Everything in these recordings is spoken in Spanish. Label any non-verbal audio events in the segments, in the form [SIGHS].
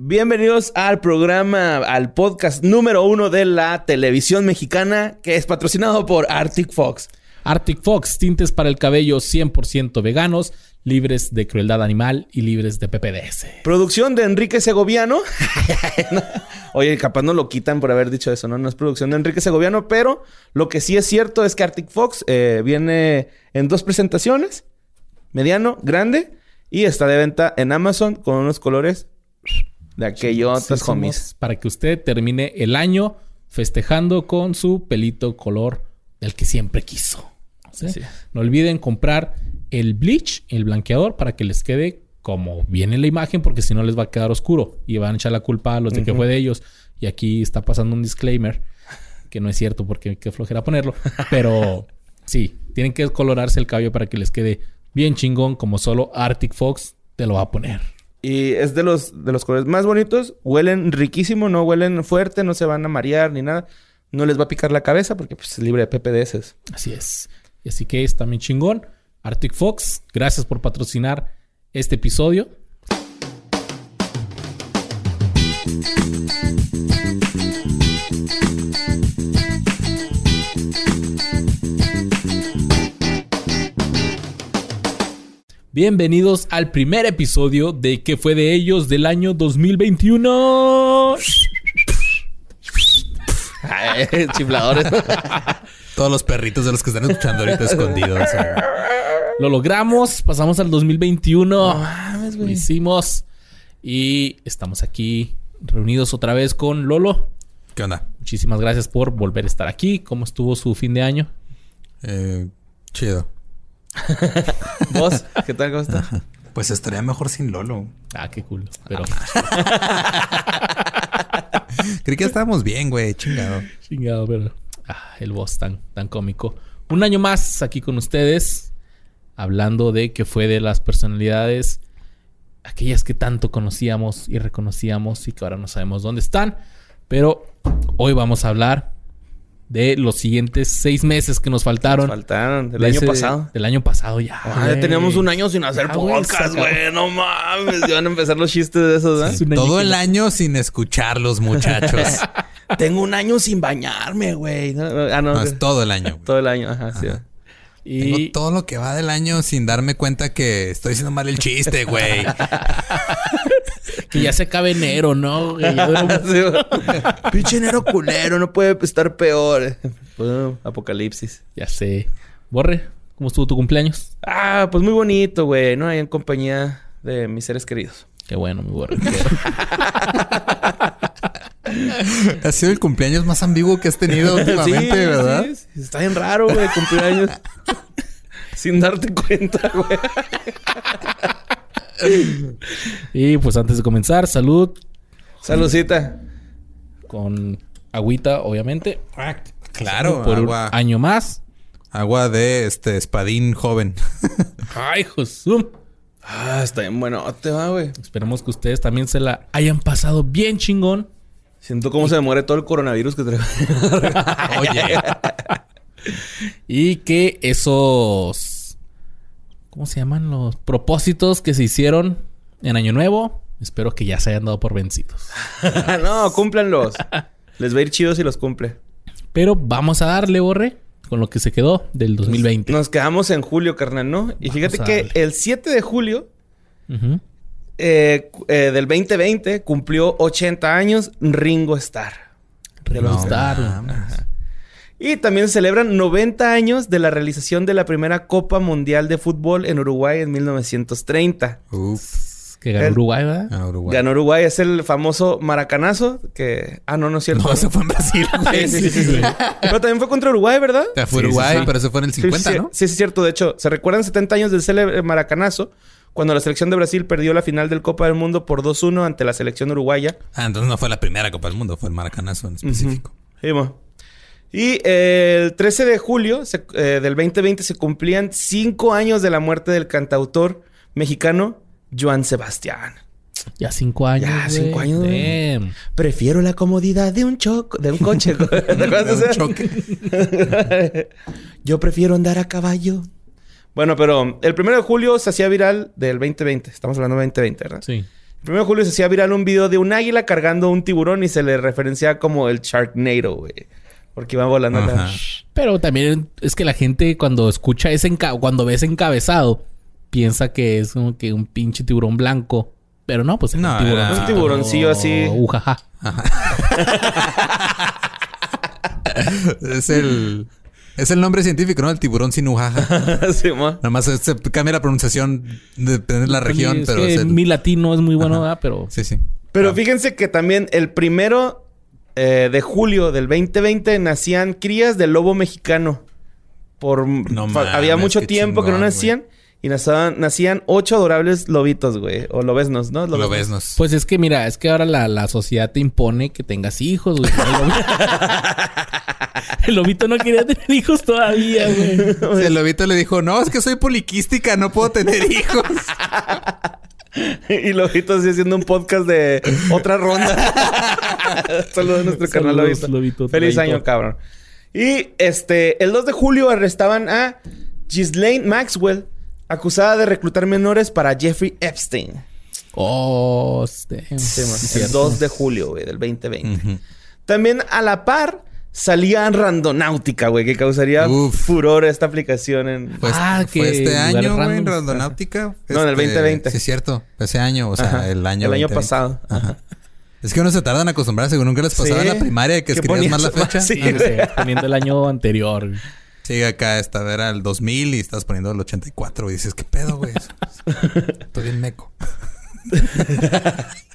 Bienvenidos al programa, al podcast número uno de la televisión mexicana, que es patrocinado por Arctic Fox. Arctic Fox, tintes para el cabello 100% veganos, libres de crueldad animal y libres de PPDS. Producción de Enrique Segoviano. [LAUGHS] Oye, capaz no lo quitan por haber dicho eso, ¿no? No es producción de Enrique Segoviano, pero lo que sí es cierto es que Arctic Fox eh, viene en dos presentaciones, mediano, grande, y está de venta en Amazon con unos colores de aquellos homies. Para que usted termine el año festejando con su pelito color del que siempre quiso. ¿sí? Sí. No olviden comprar el bleach, el blanqueador, para que les quede como viene en la imagen, porque si no les va a quedar oscuro y van a echar la culpa a los de que fue de ellos. Y aquí está pasando un disclaimer, que no es cierto porque qué flojera ponerlo, [LAUGHS] pero sí, tienen que colorarse el cabello para que les quede bien chingón, como solo Arctic Fox te lo va a poner. Y es de los, de los colores más bonitos. Huelen riquísimo, no huelen fuerte, no se van a marear ni nada. No les va a picar la cabeza porque pues, es libre de PPDS. Así es. Y así que es también chingón. Arctic Fox, gracias por patrocinar este episodio. Bienvenidos al primer episodio de ¿Qué fue de ellos del año 2021? Chifladores. [LAUGHS] Todos los perritos de los que están escuchando ahorita escondidos. Lo logramos, pasamos al 2021. Lo hicimos. Y estamos aquí reunidos otra vez con Lolo. ¿Qué onda? Muchísimas gracias por volver a estar aquí. ¿Cómo estuvo su fin de año? Eh, chido. [LAUGHS] ¿Vos? ¿Qué tal? ¿Cómo estás? Pues estaría mejor sin Lolo. Ah, qué cool. Pero [LAUGHS] Creí que estábamos bien, güey. Chingado. chingado, pero ah, el boss tan, tan cómico. Un año más aquí con ustedes, hablando de que fue de las personalidades, aquellas que tanto conocíamos y reconocíamos y que ahora no sabemos dónde están. Pero hoy vamos a hablar de los siguientes seis meses que nos faltaron. Faltaron del De año ese- pasado. Del año pasado ya. Ah, ya teníamos un año sin hacer Ya, güey, podcast, güey. No mames. Ya van a empezar los chistes de esos, ¿eh? Todo el no- año sin escucharlos, muchachos. [LAUGHS] Tengo un año sin bañarme, güey. Ah, no. No, es todo el año. güey. Todo el año, ajá, sí. Tengo Y todo lo que va del año sin darme cuenta que estoy haciendo mal el chiste, güey. [LAUGHS] que ya se acaba enero, ¿no? [LAUGHS] Pinche enero culero, no puede estar peor. Pues, apocalipsis. ya sé. Borre, ¿cómo estuvo tu cumpleaños? Ah, pues muy bonito, güey, ¿no? Ahí en compañía de mis seres queridos. Qué bueno, mi borre. [LAUGHS] [LAUGHS] Ha sido el cumpleaños más ambiguo que has tenido [LAUGHS] últimamente, Sí, ¿verdad? sí, sí. Está bien raro, güey, cumpleaños. [LAUGHS] Sin darte cuenta, güey. y pues antes de comenzar, salud Saludcita. con agüita, obviamente. Claro, por agua, un año más. agua de este espadín joven. Ay, Josué. Ah, está bien bueno. Te va, güey. Esperemos que ustedes también se la hayan pasado bien chingón. Siento cómo se me muere todo el coronavirus que traigo. [LAUGHS] Oye, Y que esos. ¿Cómo se llaman? Los propósitos que se hicieron en Año Nuevo. Espero que ya se hayan dado por vencidos. [LAUGHS] no, cúmplanlos. Les va a ir chido si los cumple. Pero vamos a darle, Borre, con lo que se quedó del 2020. Nos quedamos en julio, carnal, ¿no? Y Vamos fíjate que el 7 de julio Ujú. Eh, eh, del 2020 cumplió 80 años Ringo Starr. Ringo no Starr. Y también se celebran 90 años de la realización de la primera Copa Mundial de Fútbol en Uruguay en 1930. Uf, Que ganó El- Uruguay, ¿verdad? a Uruguay. Ganó Uruguay, es el famoso maracanazo que... Ah, no, no es cierto. No, se fue en Brasil, [LAUGHS] güey. Sí, sí, sí. Pero también fue contra Uruguay, ¿verdad? Ya fue Sí, sí, Uruguay, sí. pero eso fue en el 50, sí, sí, ¿no? Sí, sí, es cierto. De hecho, se recuerdan 70 años del célebre maracanazo cuando la selección de Brasil perdió la final del Copa del Mundo por 2-1 ante la selección uruguaya. Ah, entonces no fue la primera Copa del Mundo, fue el Maracanazo en específico. Sí, mo. Y eh, el 13 de julio se- eh, del 2020 se cumplían cinco años de la muerte del cantautor mexicano Joan Sebastián. Ya cinco años. Ya, cinco años. Prefiero la comodidad de un choco, de un coche. [LAUGHS] ¿Te acuerdas de Un choque. [LAUGHS] Yo prefiero andar a caballo. Bueno, pero el 1 de julio se hacía viral del 2020. Estamos hablando del 2020, ¿verdad? Sí. El 1 de julio se hacía viral un video de un águila cargando un tiburón y se le referencia como el Sharknado, güey. Porque iba volando la... Ajá. Pero también es que la gente cuando escucha ese enca- cuando ve ese encabezado piensa que es como que un pinche tiburón blanco. Pero no, pues es No, un tiburón. era- Un tiburoncillo así. Ujaja. [LAUGHS] Es el... Es el nombre científico, ¿no? El tiburón sin ujaja. [LAUGHS] Sí, mo. Nada más se cambia la pronunciación depende de la región, Es pero que es el... mi latino es muy bueno, ¿verdad? Pero Sí, sí. Pero fíjense que también el primero eh, de julio del 2020 nacían crías del lobo mexicano. Por No había mucho tiempo que no nacían y nacían, nacían ocho adorables lobitos, güey, o lobesnos, ¿no? Lo ves, nos. Pues es que mira, es que ahora la, la sociedad te impone que tengas hijos, güey. [LAUGHS] [LAUGHS] El lobito, lobito no quería tener hijos todavía, güey. Sí, el lobito le dijo, no, es que soy poliquística, no puedo tener hijos. [LAUGHS] y lobitos así haciendo un podcast de otra ronda. [LAUGHS] Saludos a nuestro canal Lobito. Lobito, Feliz Lobito. año, cabrón. Y este, el 2 de julio arrestaban a Ghislaine Maxwell, acusada de reclutar menores para Jeffrey Epstein. Oh, este, el cierto. 2 de julio, güey, del 2020. También a la par salía Randonáutica, güey, que causaría Uf. furor esta aplicación en... Pues Ah, fue que este lugares año, güey, en. Randonáutica. No, en el Este, 2020. Sí, es cierto. Ese año, o sea, Ajá, el año El año 2020. pasado. Ajá. Es que uno se tarda en acostumbrarse, según nunca les pasaba Sí. en la primaria que Que escribías mal la [LAUGHS] fecha. Sí. Ah, No sé, poniendo el año anterior. Sí, acá esta era el 2000 y estás poniendo el 84 y dices, ¿qué pedo, güey? [LAUGHS] Estoy bien meco. [LAUGHS]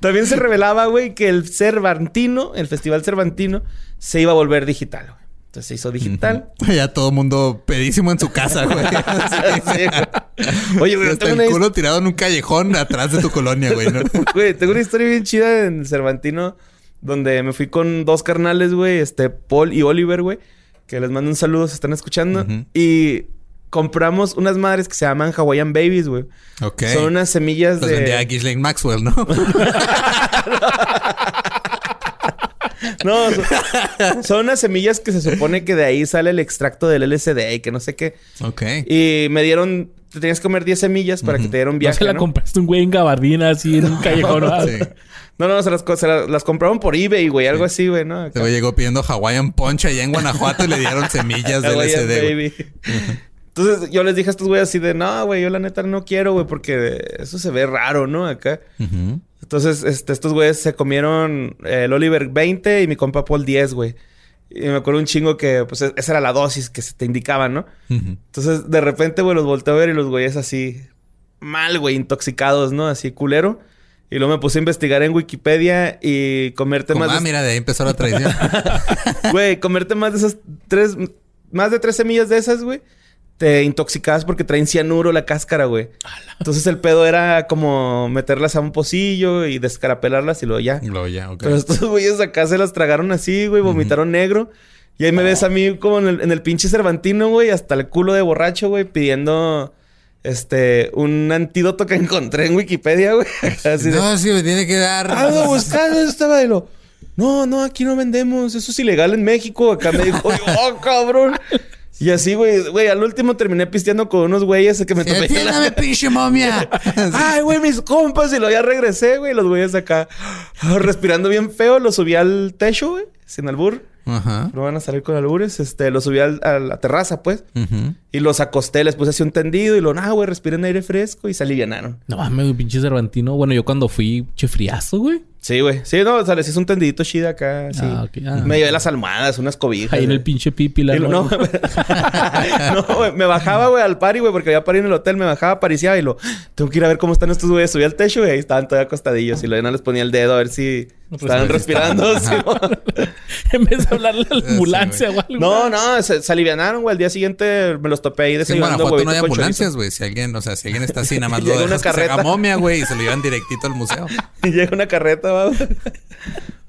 También se revelaba, güey, que el Cervantino, el Festival Cervantino, se iba a volver digital, güey. Entonces se hizo digital. Ya todo mundo pedísimo en su casa, güey. [LAUGHS] Sí. Oye, güey, tengo el una, culo tirado en un callejón atrás de tu colonia, güey. ¿no? [LAUGHS] güey, tengo una historia bien chida en Cervantino donde me fui con dos carnales, güey, este, Paul y Oliver, güey, que les mando un saludo, se están escuchando. Y compramos unas madres que se llaman Hawaiian Babies, güey. Ok. Son unas semillas Los de... vendía Ghislaine Maxwell, ¿no? [LAUGHS] No, son, son unas semillas que se supone que de ahí sale el extracto del LSD y que no sé qué. ok. Y me dieron... Te tenías que comer 10 semillas para que te diera un No viaje, se la ¿no? compraste un güey en gabardina así en un callejón. Sí. No, no, se las, se las, las compraron por eBay, güey. Algo así, güey, ¿no? Este güey llegó pidiendo Hawaiian Punch allá en Guanajuato y le dieron semillas de Hawaiian LSD, güey. Baby. Entonces yo les dije a estos güeyes así de... No, güey, yo la neta no quiero, güey. Porque eso se ve raro, ¿no? Acá. Entonces, este, estos güeyes se comieron eh, el Oliver 20 y mi compa Paul 10, güey. Y me acuerdo un chingo que, pues, e- esa era la dosis que se te indicaban, ¿no? Entonces, de repente, güey, los volteé a ver y los güeyes así... Mal, güey, intoxicados, ¿no? Así culero. Y luego me puse a investigar en Wikipedia y comerte Como, más... ah, de- mira, de ahí empezó la [LAUGHS] tradición. Güey, comerte más de esas tres... Más de tres semillas de esas, güey. Te intoxicabas porque traen cianuro la cáscara, güey. Entonces el pedo era como meterlas a un pocillo y descarapelarlas y luego ya. Luego ya, ok. Pero estos güeyes acá se las tragaron así, güey, vomitaron negro. Y ahí me ves a mí como en el, en el pinche Cervantino, güey, hasta el culo de borracho, güey, pidiendo este un antídoto que [LAUGHS] encontré en Wikipedia, güey. [LAUGHS] Así de, No, sí, me tiene que dar. ah, no, buscando estaba lo. No, no, aquí no vendemos. Eso es ilegal en México. Acá me dijo, [LAUGHS] oh, cabrón. Y así, güey, güey, al último terminé pisteando con unos güeyes que me Sí, topé. Atiéndame, [LAUGHS] pinche momia. [LAUGHS] Ay, güey, mis compas. Y luego ya regresé, güey. Los güeyes acá [GASPS] respirando bien feo. Los subí al techo, güey. Sin albur. Ajá. No van a salir con albures. Este, los subí al- a la terraza, pues. Ujú. Y los acosté, les puse así un tendido. Y lo, nah, güey, respiren aire fresco. Y se alivianaron. No mames, pinche Cervantino. Bueno, yo cuando fui, che friazo, güey. Sí, güey. Sí, no, o sea, les hice un tendidito chida acá. Sí. Ah, ok. Ah. Me llevé las almohadas, unas cobijas. Ahí en el güey. pinche pipi, la lo- no, [LAUGHS] no, güey, me bajaba, güey, al party, güey, porque había party en el hotel, me bajaba, pariciaba y lo, tengo que ir a ver cómo están estos güeyes. Subí al techo y ahí estaban todavía acostadillos y luego no les ponía el dedo a ver si pues, estaban respirando. estaban, [LAUGHS] sí, [LAUGHS] en vez de hablarle a la [LAUGHS] Sí, ambulancia o algo. no, no, se, se alivianaron, güey. Al día siguiente me los topé ahí Sí, en desayunando Guanajuato no hay ambulancias, güey. Si alguien, o sea, si alguien está así, nada más [LAUGHS] Llega lo una dejas que se haga carreta. momia, güey, y se lo llevan directito al museo. Y llega una carreta, va.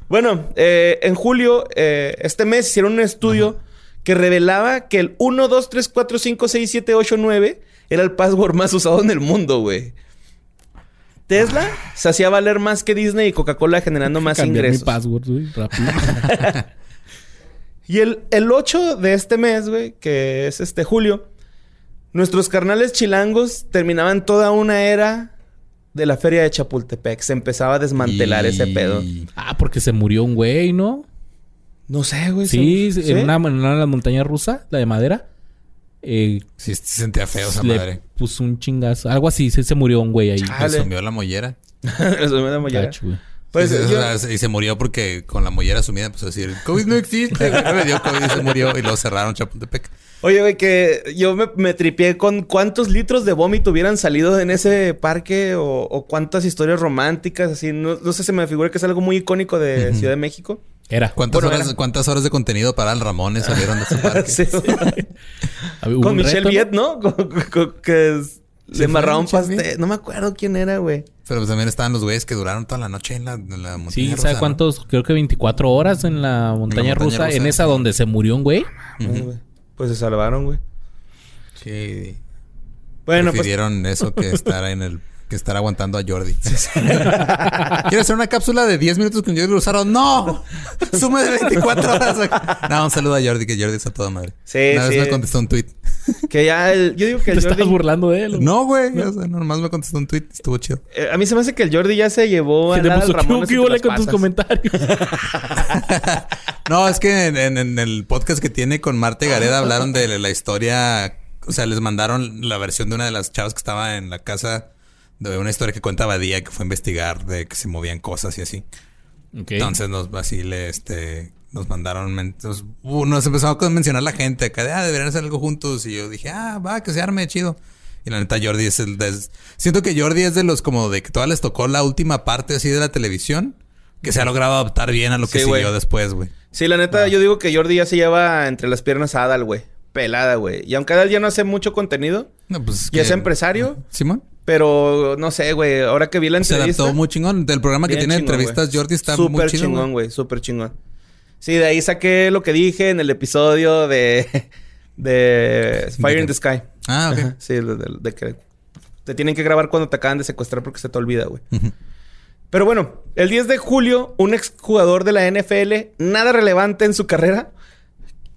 bueno, eh, en julio, eh, este mes hicieron un estudio que revelaba que el 1, 2, 3, 4, 5, 6, 7, 8, 9 era el password más usado en el mundo, güey. Tesla se hacía valer más que Disney y Coca-Cola generando más Cambiar mi ingresos. password, güey, rápido. [LAUGHS] Y el, el 8 de este mes, güey, que es este julio, nuestros carnales chilangos terminaban toda una era de la feria de Chapultepec. Se empezaba a desmantelar Y- ese pedo. Ah, porque se murió un güey, ¿no? No sé, güey. Sí, ¿sí? en una, en una de las montañas rusas, la de madera. Eh, Sí, se sentía feo esa le madre. puso un chingazo. Algo así, se, se murió un güey ahí. Ah, [LAUGHS] Le sumió la mollera. Le sumió la mollera. Güey. Pues, Sí, sí, yo- o sea, y se murió porque con la mollera sumida empezó a decir, COVID no existe, güey. Le dio COVID y se murió. Y luego cerraron Chapultepec. Oye, güey, que yo me, me tripié con cuántos litros de vómito hubieran salido en ese parque o, o cuántas historias románticas, así. No, no sé, se me figura que es algo muy icónico de Ciudad de México. Era. ¿Cuántas, Bueno, horas, era- ¿Cuántas horas de contenido para el Ramones salieron de ese [LAUGHS] parque? Sí. [LAUGHS] Con Michelle. Viet, ¿no? [LAUGHS] Que Sí, le Michelle pastel. No me acuerdo quién era, güey. Pero pues también estaban los güeyes que duraron toda la noche en la, en la montaña Sí, rusa, ¿sabe ¿no? cuántos? Creo que 24 horas en la montaña, montaña rusa. rusa, En esa sí. donde se murió un güey. Ay, güey. Pues se salvaron, güey. Sí. Bueno, pues Prefirieron eso que estar en el... Que estar aguantando a Jordi. [LAUGHS] ¿Quieres hacer una cápsula de 10 minutos con Jordi Rosaro? ¡No! Sume de 24 horas. No, un saludo a Jordi, que Jordi está toda madre. Sí, Una sí. vez me contestó un tweet. que ya el, yo digo que Te el estás Jordi, burlando de él. No, güey. O sea, nomás me contestó un tweet. Estuvo chido. eh, a mí se me hace que el Jordi ya se llevó a Que te al ¿qué te las con tus comentarios? [LAUGHS] No, es que en, en- en el podcast que tiene con Marte Gareda hablaron de la historia. O sea, les mandaron la versión de una de las chavas que estaba en la casa de una historia que cuenta Badía que fue a investigar de que se movían cosas y así. Entonces nos así le este nos mandaron nos, uh, nos empezó a mencionar la gente acá de ah, deberían hacer algo juntos y yo dije, "Ah, va, que se arme chido." Y la neta Jordi es el de, siento que Jordi es de los como de que todas les tocó la última parte así de la televisión que se ha logrado adaptar bien a lo que Sí, siguió después, güey. Sí, la neta, yo digo que Jordi ya se lleva entre las piernas a Adal, güey. Pelada, güey. Y aunque Adal ya no hace mucho contenido, No, pues y es empresario, Simón. Pero no sé, güey. Ahora que vi la Se entrevista. adaptó muy chingón. Del programa que tiene chingón, entrevistas, güey. Jordi está Súper muy chido. chingón, güey. Súper chingón. Sí, de ahí saqué lo que dije en el episodio de... [LAUGHS] de Fire in the Sky. Ah, ok. Ajá, Sí, de, de- de que te tienen que grabar cuando te acaban de secuestrar porque se te olvida, güey. Pero bueno, el 10 de julio, un exjugador de la NFL, nada relevante en su carrera,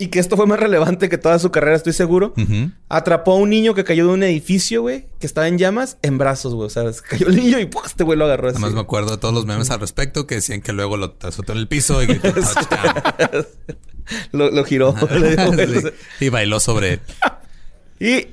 y que esto fue más relevante que toda su carrera, estoy seguro, atrapó a un niño que cayó de un edificio, güey, que estaba en llamas, en brazos, güey. O sea, se [LAUGHS] cayó el niño y ¡pum! este güey lo agarró así. Además me acuerdo de todos los memes al respecto que decían que luego lo azotó en el piso y gritó [LAUGHS] touchdown. Lo, lo giró. [LAUGHS] Sí. Y bailó sobre él. y,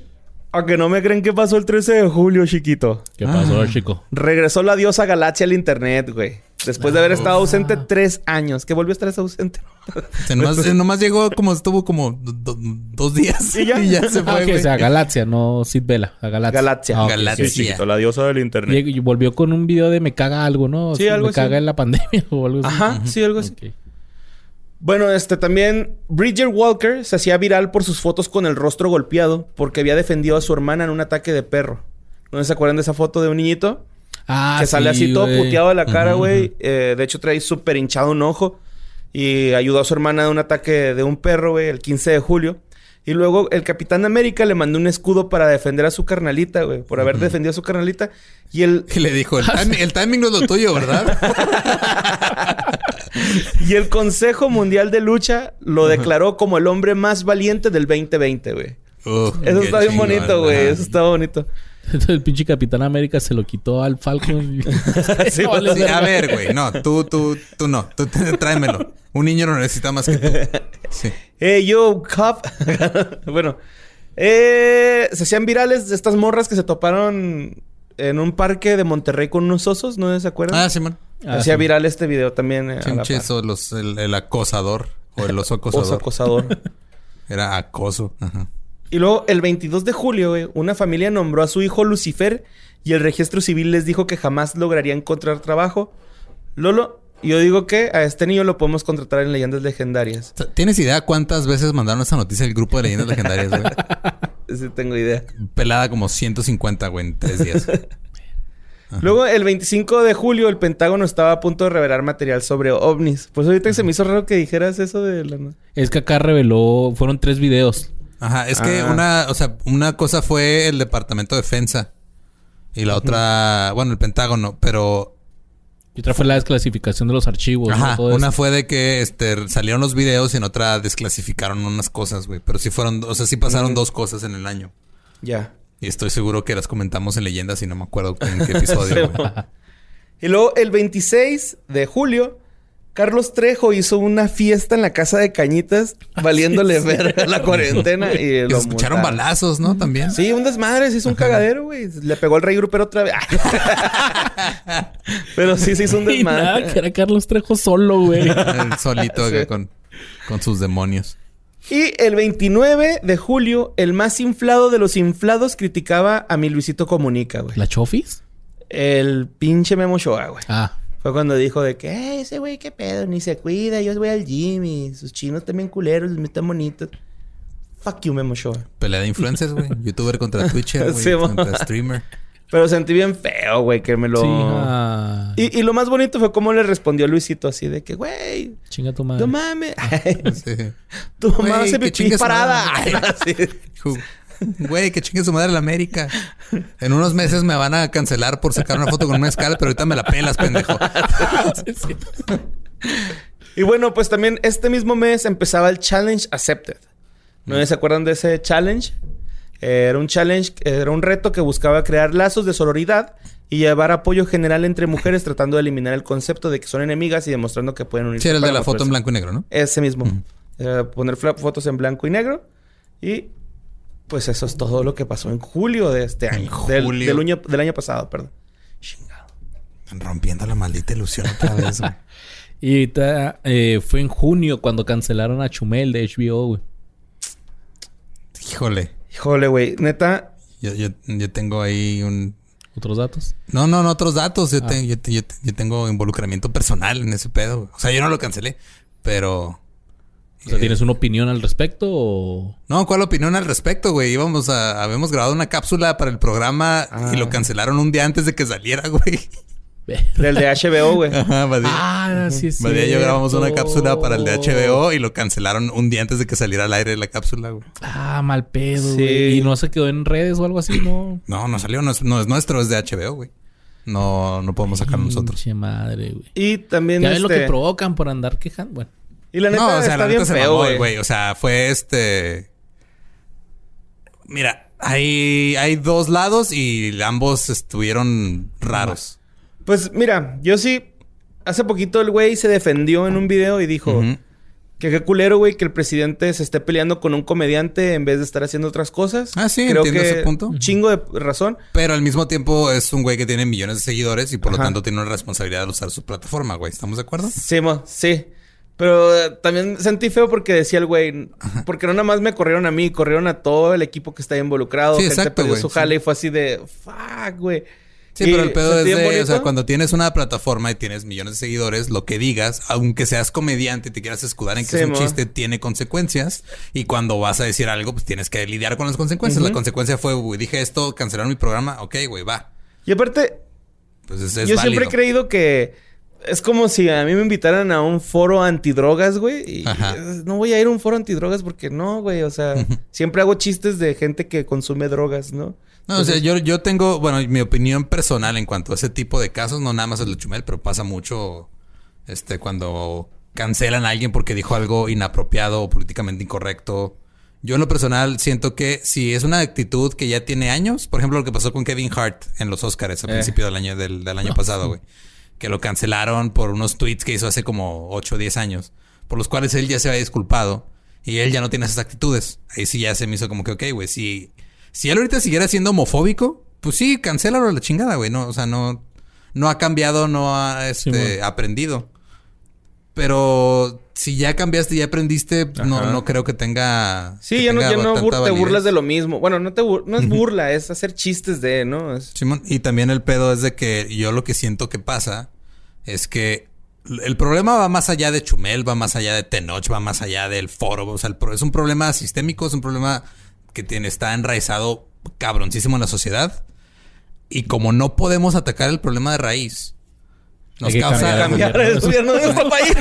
aunque no me creen qué pasó el 13 de julio, chiquito. ¿Qué pasó, Ah. chico? Regresó la diosa Galaxia al internet, güey. Después de haber estado Ah. ausente tres años. Que volvió a estar ausente. O sea, nomás, eh, [LAUGHS] nomás llegó como estuvo como do- do- dos días Y ya. [LAUGHS] se Ah, fue. güey. o sea, Galaxia, no Sid Vela. A Galaxia. Galaxia. Ah, Galaxia. sí, Sí, chiquito, la diosa del internet. Y volvió con un video de me caga algo, ¿no? Sí, algo Me así. caga en la [LAUGHS] pandemia o algo así. Ajá, sí, algo así. Ok. Bueno, este también Bridger Walker se hacía viral por sus fotos con el rostro golpeado porque había defendido a su hermana en un ataque de perro. ¿No se acuerdan de esa foto de un niñito? Ah, que sale sí, así todo güey. puteado de la cara, güey. Eh, de hecho, trae súper hinchado un ojo. Y ayudó a su hermana de un ataque de un perro, güey, el 15 de julio. Y luego el Capitán América le mandó un escudo para defender a su carnalita, güey. Por haber defendido a su carnalita. Y el, [LAUGHS] Y le dijo, el, [LAUGHS] timing- el timing no es lo tuyo, ¿verdad? [LAUGHS] y el Consejo Mundial de Lucha lo declaró como el hombre más valiente del 2020, güey. Uh, Eso está bien chingón, bonito, güey. Eso está bonito. Entonces el pinche Capitán América se lo quitó al Falcon. y- [LAUGHS] Sí, No, [LAUGHS] vale Sí, a ver, güey. No, tú, tú, tú no. Tú tráemelo. Un niño lo necesita más que tú. Sí. Hey, yo, cop. [LAUGHS] bueno, eh, se hacían virales de estas morras que se toparon en un parque de Monterrey con unos osos, ¿no se acuerdan? Ah, Simón. Ah, Hacía sí. viral este video también. eh, Chinches o los, el, el acosador. O el oso Oso acosador. acosador. [LAUGHS] Era acoso. Ajá. y luego, el 22 de julio, güey, una familia nombró a su hijo Lucifer y el registro civil les dijo que jamás lograría encontrar trabajo. Lolo, yo digo que a este niño lo podemos contratar en Leyendas Legendarias. ¿Tienes idea cuántas veces mandaron esta noticia el grupo de leyendas legendarias, güey? [LAUGHS] Sí, tengo idea. Pelada como 150, güey, en tres días. [LAUGHS] Luego, el 25 de julio, el Pentágono estaba a punto de revelar material sobre ovnis. Pues ahorita se me hizo raro que dijeras eso de la... Es que acá reveló, fueron tres videos. Ajá, es que Ah. una, o sea, una cosa fue el Departamento de Defensa y la otra, bueno, el Pentágono, pero Y otra fue la desclasificación de los archivos. ¿no? ajá, Todo una eso. fue de que este salieron los videos y en otra desclasificaron unas cosas, güey, pero sí fueron, o sea, sí pasaron dos cosas en el año. Ya. Y estoy seguro que las comentamos en leyendas y no me acuerdo en qué [LAUGHS] episodio. [LAUGHS] Y luego el 26 de julio, Carlos Trejo hizo una fiesta en la casa de Cañitas, [LAUGHS] valiéndole ver la cuarentena y Y lo escucharon balazos, ¿no? También. Sí, un desmadre, se hizo un cagadero, güey. Le pegó al rey Grupero otra vez. Pero sí se hizo un Y nada, que desmadre. era Carlos Trejo solo, güey. Solito acá con, con sus demonios. Y el 29 de julio, el más inflado de los inflados criticaba a mi Luisito Comunica, güey. ¿La Chofis? El pinche Memo Shoa, güey. Ah. Fue cuando dijo de que, "Eh, ese güey, qué pedo, ni se cuida, yo voy al gym y sus chinos también culeros, los están bonitos. Fuck you, Memo Shoa. Pelea de influencers, güey. [LAUGHS] Youtuber contra Twitcher, güey. Sí, contra streamer. Pero sentí bien feo, güey, que me lo... Sí. ah. Y, y lo más bonito fue cómo le respondió Luisito así de que, güey, Chinga tu madre. no mames. [LAUGHS] Sí. tu mamá se parada. Güey, que chingue su madre la América. En unos meses me van a cancelar por sacar una foto con una escala, pero ahorita me la pelas, pendejo. [LAUGHS] Y bueno, pues también este mismo mes empezaba el Challenge Accepted. ¿No se acuerdan de ese challenge? Eh, Era un challenge, era un reto que buscaba crear lazos de sororidad y llevar apoyo general entre mujeres tratando de eliminar el concepto de que son enemigas y demostrando que pueden unirse. Sí, era el de la foto en blanco y negro, ¿no? Ese mismo. Eh, poner fotos en blanco y negro. Y pues eso es todo lo que pasó en julio de este año. Del, julio. del año, del año pasado, perdón. Chingado. Están rompiendo la maldita ilusión otra vez, güey. [LAUGHS] Y eh, fue en junio cuando cancelaron a Chumel de HBO, güey. Híjole. Híjole, güey. Neta, Yo, yo, yo tengo ahí un... ¿Otros datos? No, no, no, otros datos. Ah. Yo, te- yo, te- yo te- yo tengo involucramiento personal en ese pedo. güey. O sea, yo no lo cancelé, pero... O sea, eh, ¿tienes una opinión al respecto o...? No, ¿cuál opinión al respecto, güey? Íbamos a... Habíamos grabado una cápsula para el programa Ah. y lo cancelaron un día antes de que saliera, [LAUGHS] güey. [LAUGHS] del de HBO, güey. Ajá, Badía. Ah, sí, sí. Badía y yo grabamos una cápsula para el de HBO y lo cancelaron un día antes de que saliera al aire la cápsula, güey. Ah, mal pedo, Sí. güey. Y no se quedó en redes o algo así, ¿no? No, no salió, no es, no es nuestro, es de HBO, güey. No, no podemos sacar nosotros. Pinche madre, güey. Y también Ya ves lo este- que provocan por andar quejando. Bueno. Y la neta no, o sea, está la bien neta se feo, mamó, güey. güey. O sea, fue este. Mira, hay, hay dos lados y ambos estuvieron raros. Pues mira, yo sí. Hace poquito el güey se defendió en un video y dijo que qué culero, güey, que el presidente se esté peleando con un comediante en vez de estar haciendo otras cosas. Ah, sí, Creo entiendo que ese punto. Chingo de razón. Pero al mismo tiempo es un güey que tiene millones de seguidores y por lo tanto tiene una responsabilidad de usar su plataforma, güey. ¿Estamos de acuerdo? Sí, mo, sí. Pero eh, también sentí feo porque decía el güey, porque no nada más me corrieron a mí, corrieron a todo el equipo que está involucrado. Sí, gente exacto, perdió güey, su sí. jale y fue así de, fuck, güey. Sí, pero el pedo es de, o sea, cuando tienes una plataforma y tienes millones de seguidores, lo que digas, aunque seas comediante y te quieras escudar en que Sí, es un chiste, tiene consecuencias. Y cuando vas a decir algo, pues tienes que lidiar con las consecuencias. La consecuencia fue, güey, dije esto, cancelaron mi programa, ok, güey, va. Y aparte, Pues es, es yo válido. siempre he creído que es como si a mí me invitaran a un foro antidrogas, güey. Y no voy a ir a un foro antidrogas porque no, güey. O sea, siempre hago chistes de gente que consume drogas, ¿no? No, o sea, yo, yo tengo, bueno, mi opinión personal en cuanto a ese tipo de casos, no nada más el de Chumel, pero pasa mucho este cuando cancelan a alguien porque dijo algo inapropiado o políticamente incorrecto. Yo en lo personal siento que si es una actitud que ya tiene años, por ejemplo lo que pasó con Kevin Hart en los Oscars a Eh. principio del año del, del año pasado, güey, que lo cancelaron por unos tweets que hizo hace como 8 o 10 años, por los cuales él ya se había disculpado y él ya no tiene esas actitudes. Ahí sí ya se me hizo como que, ok, güey, si, si él ahorita siguiera siendo homofóbico, pues sí, cancélalo a la chingada, güey, no, o sea, no, no ha cambiado, no ha este, bueno. aprendido. Pero si ya cambiaste, ya aprendiste, no, Ajá. no creo que tenga. Sí, que ya no, ya no te burlas de lo mismo. Bueno, no te bur- no es burla, es hacer chistes de, ¿no? Es- Simón, y también el pedo es de que yo lo que siento que pasa es que el problema va más allá de Chumel, va más allá de Tenoch, va más allá del foro. O sea, el pro- es un problema sistémico, es un problema que tiene, está enraizado cabroncísimo en la sociedad. Y como no podemos atacar el problema de raíz, nos Hay que causa. cambiar cambiar el gobierno de nuestro país. [LAUGHS]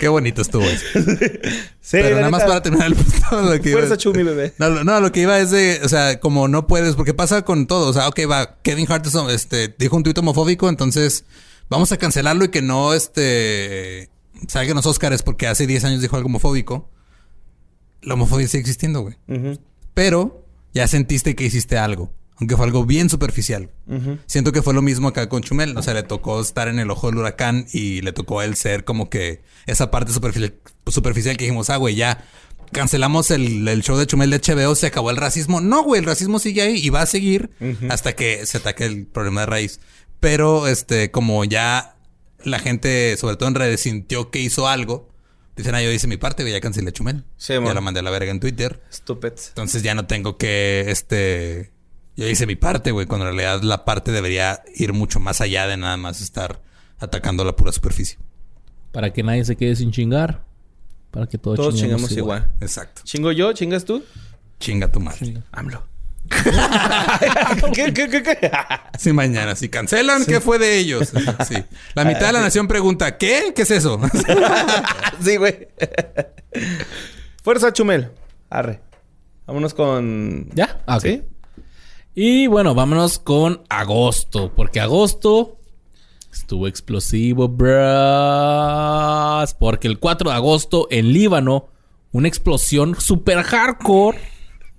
Qué bonito estuvo eso. Sí, Pero nada más para terminar el punto. Lo que iba- Fuerza, Chumi, bebé. No, lo- no, lo que iba es de, o sea, como no puedes, porque pasa con todo. O sea, ok, va, Kevin Hart es- este, dijo un tuit homofóbico, entonces vamos a cancelarlo y que no este salga en los Oscars porque hace 10 años dijo algo homofóbico. la homofobia sigue existiendo, güey. Pero ya sentiste que hiciste algo. Aunque fue algo bien superficial. Siento que fue lo mismo acá con Chumel. O sea, le tocó estar en el ojo del huracán y le tocó a él ser como que esa parte superficial, superficial que dijimos, ah, güey, ya cancelamos el, el show de Chumel de HBO, se acabó el racismo. No, güey, el racismo sigue ahí y va a seguir hasta que se ataque el problema de raíz. Pero, este, como ya la gente, sobre todo en redes, sintió que hizo algo, dicen, ah, yo hice mi parte, güey, ya cancelé Chumel. Sí, ya la mandé a la verga en Twitter. Stupids. Entonces ya no tengo que, este, yo hice mi parte, güey, cuando en realidad la parte debería ir mucho más allá de nada más estar atacando la pura superficie. Para que nadie se quede sin chingar. Para que todos, Todos chingamos, igual. igual. Exacto. ¿Chingo yo? ¿Chingas tú? Chinga tu madre. AMLO. ¿Qué, qué, qué, qué? Sí, mañana. Si cancelan, ¿qué fue de ellos? Sí. La mitad de la nación pregunta, ¿qué? ¿Qué es eso? [LAUGHS] sí, güey. Fuerza, Chumel. Arre. Vámonos con... ¿Ya? Ah, ok. ¿Sí? Y bueno, vámonos con agosto. Porque agosto estuvo explosivo, bros. Porque el 4 de agosto en Líbano, una explosión super hardcore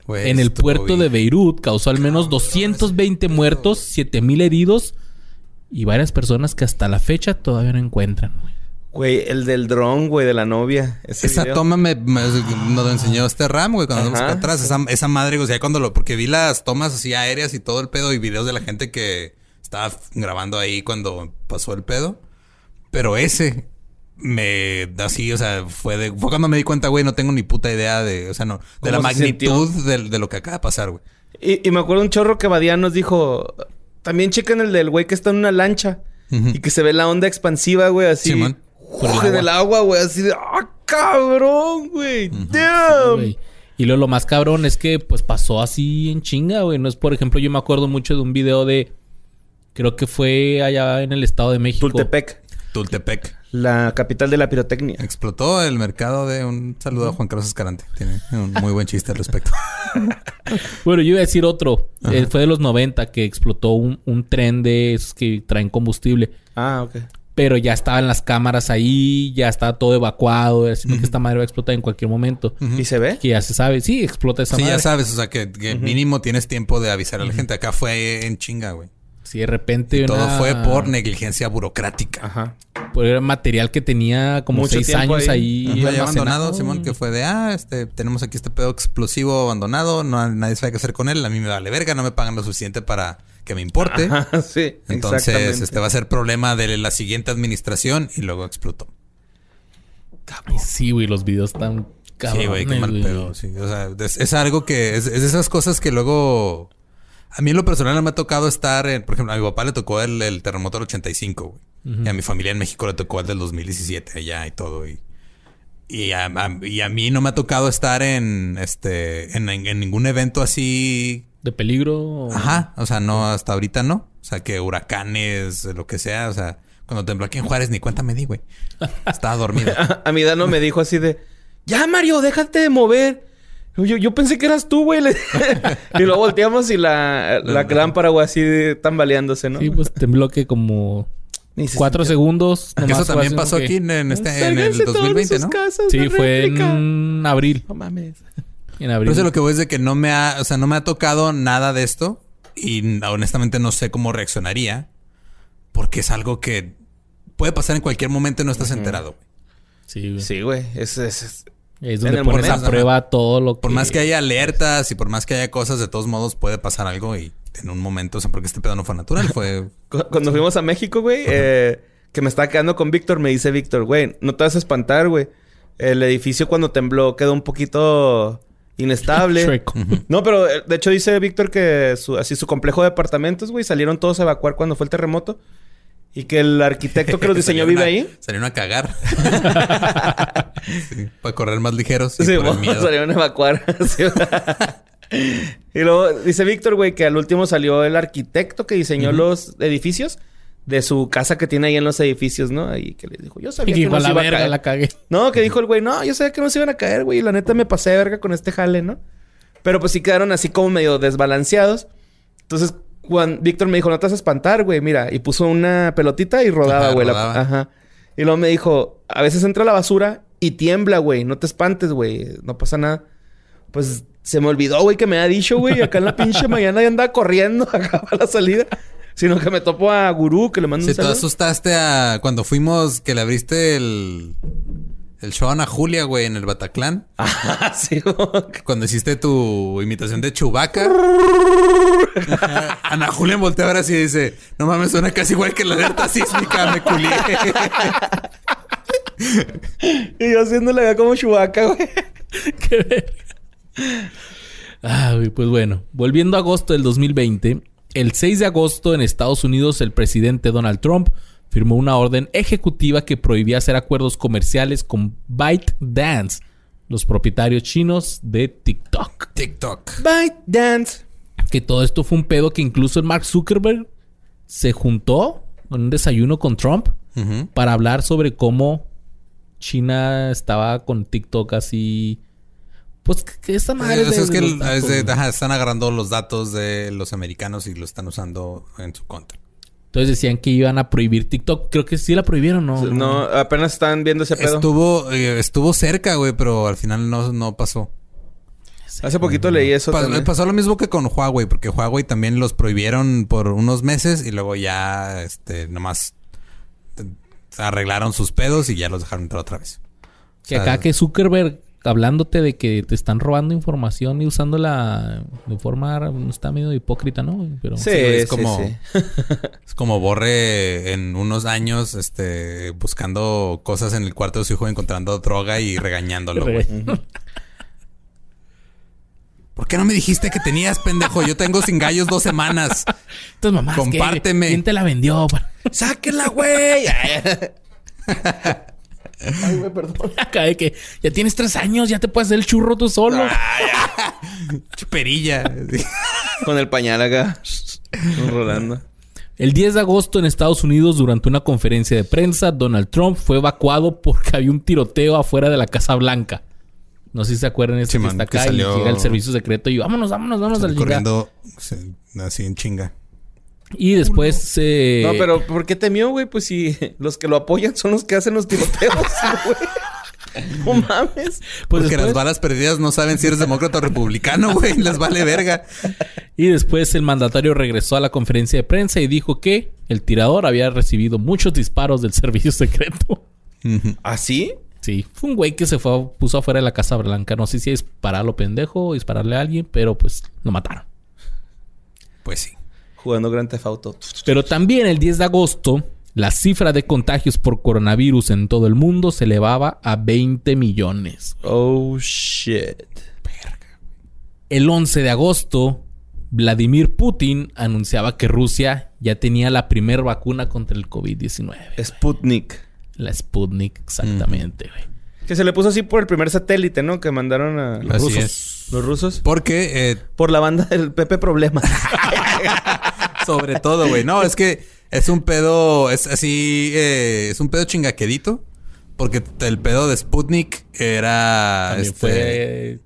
Güey, en el puerto bien. de Beirut causó al menos 220 muertos, 7000 heridos y varias personas que hasta la fecha todavía no encuentran. güey. El del dron, güey, de la novia. Ese Esa video. toma me, me- nos lo enseñó este Ram, güey, cuando acá atrás. Esa, esa madre, o sea, cuando lo... Porque vi las tomas así aéreas y todo el pedo y videos de la gente que estaba grabando ahí cuando pasó el pedo. Pero ese me... Así, o sea, fue de... Fue cuando me di cuenta, güey, no tengo ni puta idea de... O sea, no... De la ¿Cómo se magnitud de, de lo que acaba de pasar, güey. Y, y me acuerdo un chorro que Badía nos dijo... También chequen el del güey que está en una lancha. Y que se ve la onda expansiva, güey, así. Por el Uje del agua, güey. Así de... ¡Ah, cabrón, güey! ¡Damn! Güey. Y luego lo más cabrón es que pues pasó así en chinga, güey. No es, por ejemplo, yo me acuerdo mucho de un video de... Creo que fue allá en el Estado de México. Tultepec. Tultepec. La capital de la pirotecnia. Explotó el mercado de... Un saludo a Juan Carlos Escalante. Tiene un muy buen chiste al respecto. [LAUGHS] Bueno, yo iba a decir otro. Eh, fue de los 90 que explotó un, un tren de esos que traen combustible. Ah, ok. Pero ya estaban las cámaras ahí, ya estaba todo evacuado. Así que esta madre va a explotar en cualquier momento. ¿Y se ve? Que ya se sabe. Sí, explota esa Sí, madre. ya sabes, o sea, que, que mínimo tienes tiempo de avisar a la gente. Acá fue en chinga, güey. Sí, de repente Todo una- fue por negligencia burocrática. Ajá. por el material que tenía como Mucho seis años ahí. ahí, Ajá, abandonado, Simón, que fue de, ah, este, tenemos aquí este pedo explosivo abandonado, no nadie sabe qué hacer con él, a mí me vale verga, no me pagan lo suficiente para que me importe. Ajá, [LAUGHS] sí. Entonces, este va a ser problema de la siguiente administración y luego explotó. Ay, Sí, güey, los videos están cabrones, sí, güey, qué mal güey. pedo. sí. O sea, es, es algo que es, es de esas cosas que luego. A mí en lo personal no me ha tocado estar en. Por ejemplo, a mi papá le tocó el, el terremoto del 85, güey. Y a mi familia en México le tocó el del 2017 allá y todo. Y, y, a, a- y a mí no me ha tocado estar en este en, en- en ningún evento así. De peligro. Ajá. O sea, no, hasta ahorita no. O sea, que huracanes, lo que sea. O sea, cuando tembló aquí en Juárez, ni cuenta me di, güey. [LAUGHS] Estaba dormido. [LAUGHS] A mi Dano me dijo así de... Ya, Mario, déjate de mover. Yo, yo pensé que eras tú, güey. [LAUGHS] Y luego volteamos y la, la lámpara, güey, así tambaleándose, ¿no? Sí, pues tembló que como cuatro sintió. segundos. Que nomás eso también pasó aquí que- en, en este, en el Sálganse todos de 2020, sus ¿no? casas Sí, fue réplica. en abril. No mames. En abril. Pero eso lo que voy es de que no me ha, o sea, no me ha tocado nada de esto y honestamente no sé cómo reaccionaría porque es algo que puede pasar en cualquier momento y no estás enterado. güey. Sí, güey. Sí, güey. Es, es, es- Es En donde el pones momento, a prueba todo lo que... Por más que haya alertas y por más que haya cosas, de todos modos puede pasar algo y en un momento, o sea, porque este pedo no fue natural, fue [LAUGHS] Cu- Cuando fuimos a México, güey, eh, que me estaba quedando con Víctor, me dice Víctor, güey, no te vas a espantar, güey. El edificio cuando tembló quedó un poquito inestable. [LAUGHS] No, pero eh, de hecho dice Víctor que su, así su complejo de departamentos, güey, salieron todos a evacuar cuando fue el terremoto. Y que el arquitecto que los [LAUGHS] diseñó vive a- ahí. Salieron a cagar. [LAUGHS] Sí, para correr más ligeros y Sí, por el mo- [LAUGHS] miedo. salieron a evacuar. Sí. y luego dice Víctor, güey, que al último salió el arquitecto que diseñó los edificios de su casa que tiene ahí en los edificios, ¿no? Y que les dijo, yo Y sabía que que dijo, no a se la iba a verga caer. la cagué. No, que dijo el güey, no, yo sabía que no se iban a caer, güey. Y la neta me pasé de verga con este jale, ¿no? Pero pues sí quedaron así como medio desbalanceados. Entonces, cuando Víctor me dijo, no te vas a espantar, güey, mira. Y puso una pelotita y rodaba, güey. Ajá. Y luego me dijo, a veces entra la basura y tiembla, güey. No te espantes, güey. No pasa nada. Pues se me olvidó, güey, que me ha dicho, güey. Acá en la pinche [LAUGHS] mañana ya andaba corriendo [LAUGHS] acá para la salida. Sino que me topo a Gurú, que le mando Si un tú saludo. asustaste a cuando fuimos que le abriste el el show a Ana Julia, güey, en el Bataclan. [LAUGHS] Ah, sí, güey. Cuando hiciste tu imitación de Chubaca. [LAUGHS] Ana Julia voltea ahora sí y dice: No mames, suena casi igual que la alerta sísmica, me culié. [LAUGHS] Y yo haciéndole acá como Chewbacca, güey. Qué verga. Ah, güey, pues bueno, volviendo a agosto del 2020, el 6 de agosto en Estados Unidos el presidente Donald Trump firmó una orden ejecutiva que prohibía hacer acuerdos comerciales con ByteDance, los propietarios chinos de TikTok. TikTok. Bye, dance. Que todo esto fue un pedo que incluso el Mark Zuckerberg se juntó en un desayuno con Trump para hablar sobre cómo China estaba con TikTok así. Pues que que esta madre. Eh, o sea, de- es que de el- los es datos, de- güey. ajá, están agarrando los datos de los americanos y lo están usando en su contra. Entonces decían que iban a prohibir TikTok. Creo que sí la prohibieron, ¿no? No, apenas están viendo ese pedo. Estuvo, eh, estuvo cerca, güey, pero al final no, no pasó. Hace poquito leí eso Pa- también. pasó lo mismo que con Huawei, porque Huawei también los prohibieron por unos meses y luego ya, este, nomás arreglaron sus pedos y ya los dejaron entrar otra vez. Que O sea, acá que Zuckerberg hablándote de que te están robando información y usándola de forma está medio hipócrita, ¿no? Pero Sí, es como- sí. [LAUGHS] Es como Borre en unos años, este, buscando cosas en el cuarto de su hijo, encontrando droga y regañándolo, güey. [LAUGHS] [LAUGHS] ¿Por qué no me dijiste que tenías, pendejo? Yo tengo sin gallos dos semanas. Entonces, mamá, Compárteme. ¿quién te la vendió? ¡Sáquenla, güey! Ay, güey, perdón. [LAUGHS] Acá de que ya tienes tres años, ya te puedes hacer el churro tú solo. Chuperilla. [LAUGHS] Con el pañal acá. [LAUGHS] Rolando. El 10 de agosto en Estados Unidos, durante una conferencia de prensa, Donald Trump fue evacuado porque había un tiroteo afuera de la Casa Blanca. No sé si se acuerdan de esto Sí, que man, está que acá salió- y llega el servicio secreto y vámonos, vámonos, vámonos al corriendo sí, así en chinga. Y después eh, No, pero ¿por qué temió, güey? Pues si [LAUGHS] los que lo apoyan son los que hacen los tiroteos, [LAUGHS] güey. No mames. pues Porque después- las balas perdidas no saben si eres demócrata o republicano, güey. [LAUGHS] Les vale verga. Y después el mandatario regresó a la conferencia de prensa y dijo que el tirador había recibido muchos disparos del servicio secreto. ¿Así? Sí, fue un güey que se fue, puso afuera de la Casa Blanca. No sé si dispararlo pendejo o dispararle a alguien, pero pues lo mataron. Pues sí. Jugando Grand Theft Auto. Pero también el 10 de agosto, la cifra de contagios por coronavirus en todo el mundo se elevaba a 20 millones. Oh, shit. El 11 de agosto, Vladimir Putin anunciaba que Rusia ya tenía la primera vacuna contra el COVID-19. Sputnik. La Sputnik, exactamente, güey. Que se le puso así por el primer satélite, ¿no? Que mandaron a los Así rusos. es. Los rusos. Porque, eh, Por la banda del Pepe Problema. [LAUGHS] sobre todo, güey. No, es que es un pedo, es así, eh, es un pedo chingaquedito. Porque el pedo de Sputnik era. También este, fue,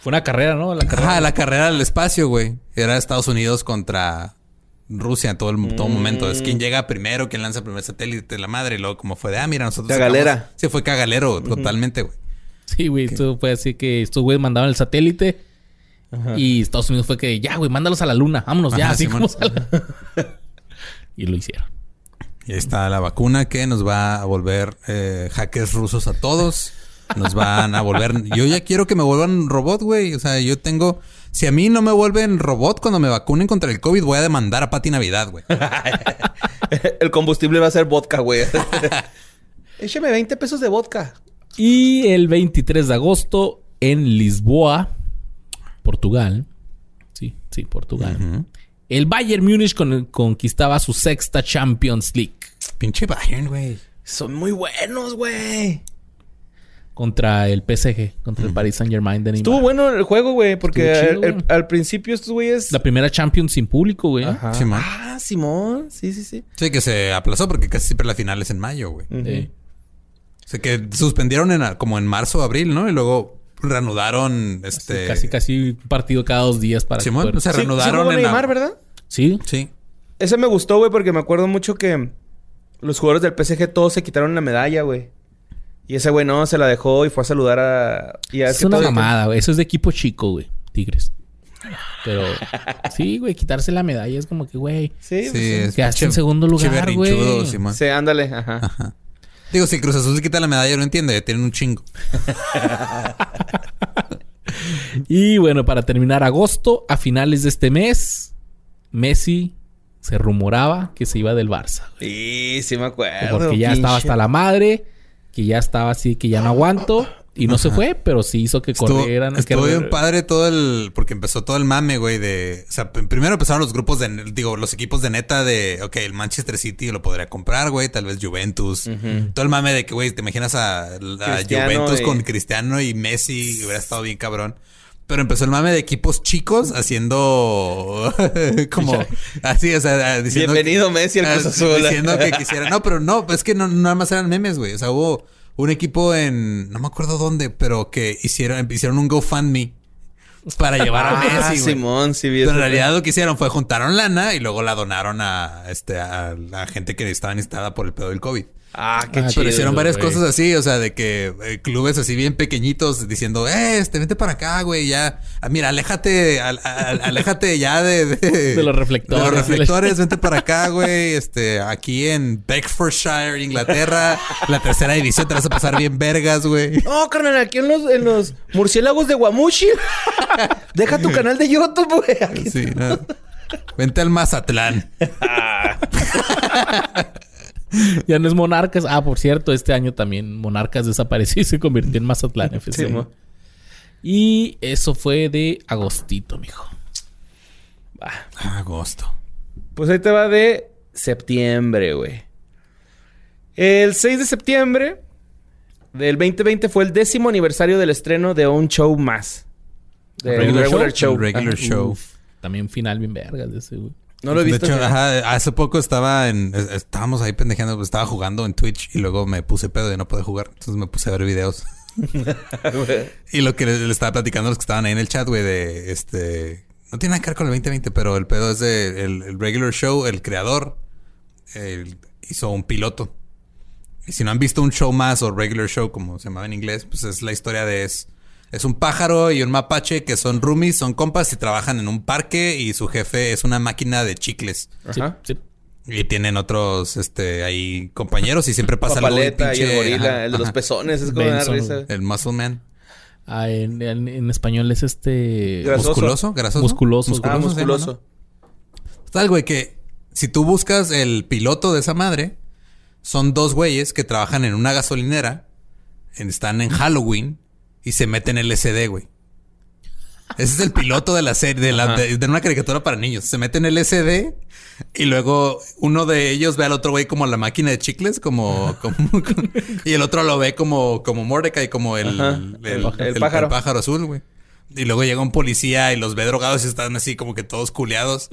fue una carrera, ¿no? La carrera. Ajá, la carrera del espacio, güey. Era Estados Unidos contra Rusia en todo, el, todo momento. Es quien llega primero, quien lanza el primer satélite, la madre. Y luego, como fue de, ah, mira, nosotros. Cagalera. sacamos- Sí, fue cagalero, totalmente, güey. Sí, güey. Esto fue así que estos güeyes mandaban el satélite. Y Estados Unidos fue que, ya, güey, mándalos a la luna. Vámonos ya, Ajá, así Simón. como sale. [LAUGHS] y lo hicieron. Y ahí está la vacuna que nos va a volver eh, hackers rusos a todos. Nos van a volver. Yo ya quiero que me vuelvan robot, güey. O sea, yo tengo. Si a mí no me vuelven robot cuando me vacunen contra el COVID, voy a demandar a Pati Navidad, güey. [LAUGHS] el combustible va a ser vodka, güey. [LAUGHS] Écheme 20 pesos de vodka. Y el 23 de agosto, en Lisboa, Portugal. Sí, sí, Portugal. El Bayern Múnich con- conquistaba su sexta Champions League Pinche Bayern, güey. Son muy buenos, güey. contra el PSG, contra el Paris Saint Germain de Neymar. Estuvo bueno el juego, güey, porque chido, al- principio estos güeyes. La primera Champions sin público, güey. Simón. Ah, Simón. Sí, sí, sí. Sí, que se aplazó porque casi siempre la final es en mayo, güey. Sí. O sea, que suspendieron en, como en marzo o abril, ¿no? Y luego reanudaron este. Casi, casi un partido cada dos días para Simón, fuera- o sea, Sí, sí reanudaron en. Neymar, ¿verdad? Sí. Sí. Ese me gustó, güey, porque me acuerdo mucho que los jugadores del PSG todos se quitaron la medalla, güey. Y ese güey no, se la dejó y fue a saludar a... Y a Es una mamada, güey. Eso es de equipo chico, güey. Tigres. Pero [LAUGHS] sí, güey, quitarse la medalla es como que, güey. Sí, Sí, pues, es Quedaste en segundo lugar, güey. sí, ándale, ajá. Ajá. Digo, si Cruz Azul se quita la medalla, no entiende, ya tienen un chingo. [LAUGHS] Y bueno, para terminar agosto, a finales de este mes, Messi se rumoraba que se iba del Barça. Sí, sí me acuerdo. Porque ya pinche. estaba hasta la madre, que ya estaba así, que ya no aguanto. Y no se fue, pero sí hizo que Estuvo, corrieran. estuvo bien padre todo el... Porque empezó todo el mame, güey, de... O sea, primero empezaron los grupos de... Digo, los equipos de neta de... Ok, el Manchester City lo podría comprar, güey. Tal vez Juventus. Todo el mame de que, güey, te imaginas a, Juventus y- con Cristiano y Messi. Hubiera estado bien cabrón. Pero empezó el mame de equipos chicos haciendo... [LAUGHS] como... Así, o sea, diciendo... Bienvenido Messi al Ah, Cruz Azul. Diciendo que [LAUGHS] quisiera. No, pero no, es que no, nada más eran memes, güey. O sea, hubo un equipo en. No me acuerdo dónde, pero que hicieron, hicieron un GoFundMe para [LAUGHS] llevar a Ah, Messi. Simón, sí, Pero en realidad lo que hicieron fue juntaron lana y luego la donaron a este a la gente que estaba necesitada por el pedo del COVID. Ah, qué Ah, chido. Pero hicieron varias cosas así, o sea, de que eh, clubes así bien pequeñitos diciendo, eh, este, vente para acá, güey, ya. Ah, mira, aléjate, al- al- aléjate ya de, de, [LAUGHS] De los reflectores. de los reflectores, vente para acá, güey. Este, aquí en Bedfordshire, Inglaterra, la tercera división, te vas a pasar bien vergas, güey. No, carnal, aquí en los, en los murciélagos de Guamuchi. [LAUGHS] Deja tu canal de YouTube, güey. Sí, no. Vente al Mazatlán. [LAUGHS] [LAUGHS] Ya no es Monarcas. Ah, por cierto, este año también Monarcas desapareció y se convirtió en Mazatlán FC. [LAUGHS] Sí, y eso fue de agostito, mijo. Agosto. Pues ahí te va de septiembre, güey. El 6 de septiembre del 2020 fue el décimo aniversario del estreno de un show más. De ¿Regular regular, show? regular show. Uf, también final bien vergas de ese, güey. No lo he visto. De hecho, ajá, hace poco estaba en. es- Estábamos ahí pendejeando, pues, estaba jugando en Twitch y luego me puse pedo y no pude jugar. Entonces me puse a ver videos. [LAUGHS] [LAUGHS] Y lo que le, le estaba platicando a los que estaban ahí en el chat, güey, de este. No tiene nada que ver con el 2020, pero el pedo es de el, el regular show, el creador el- hizo un piloto. Y si no han visto un show más o regular show, como se llamaba en inglés, pues es la historia de es. Es un pájaro y un mapache que son roomies, son compas y trabajan en un parque y su jefe es una máquina de chicles. Ajá. Sí, sí. Y tienen otros, este, ahí compañeros y siempre pasa algo Papaleta y el pinche- gorila, ajá, el de los pezones. Es como una risa. El muscle man. Ah, en, en- en español es este... Grasoso. Musculoso, grasoso. Musculoso. Ah, se llama, musculoso. ¿no? Tal, güey, que si tú buscas el piloto de esa madre, son dos güeyes que trabajan en una gasolinera, en- están en Halloween y se meten LSD, güey. Ese es el piloto de la serie, de, la, de, de una caricatura para niños. Se meten LSD y luego uno de ellos ve al otro güey como la máquina de chicles, como, [LAUGHS] como y el otro lo ve como, como Mordecai, como el, el, El- el- el pájaro. el pájaro azul, güey. Y luego llega un policía y los ve drogados y están así como que todos culeados.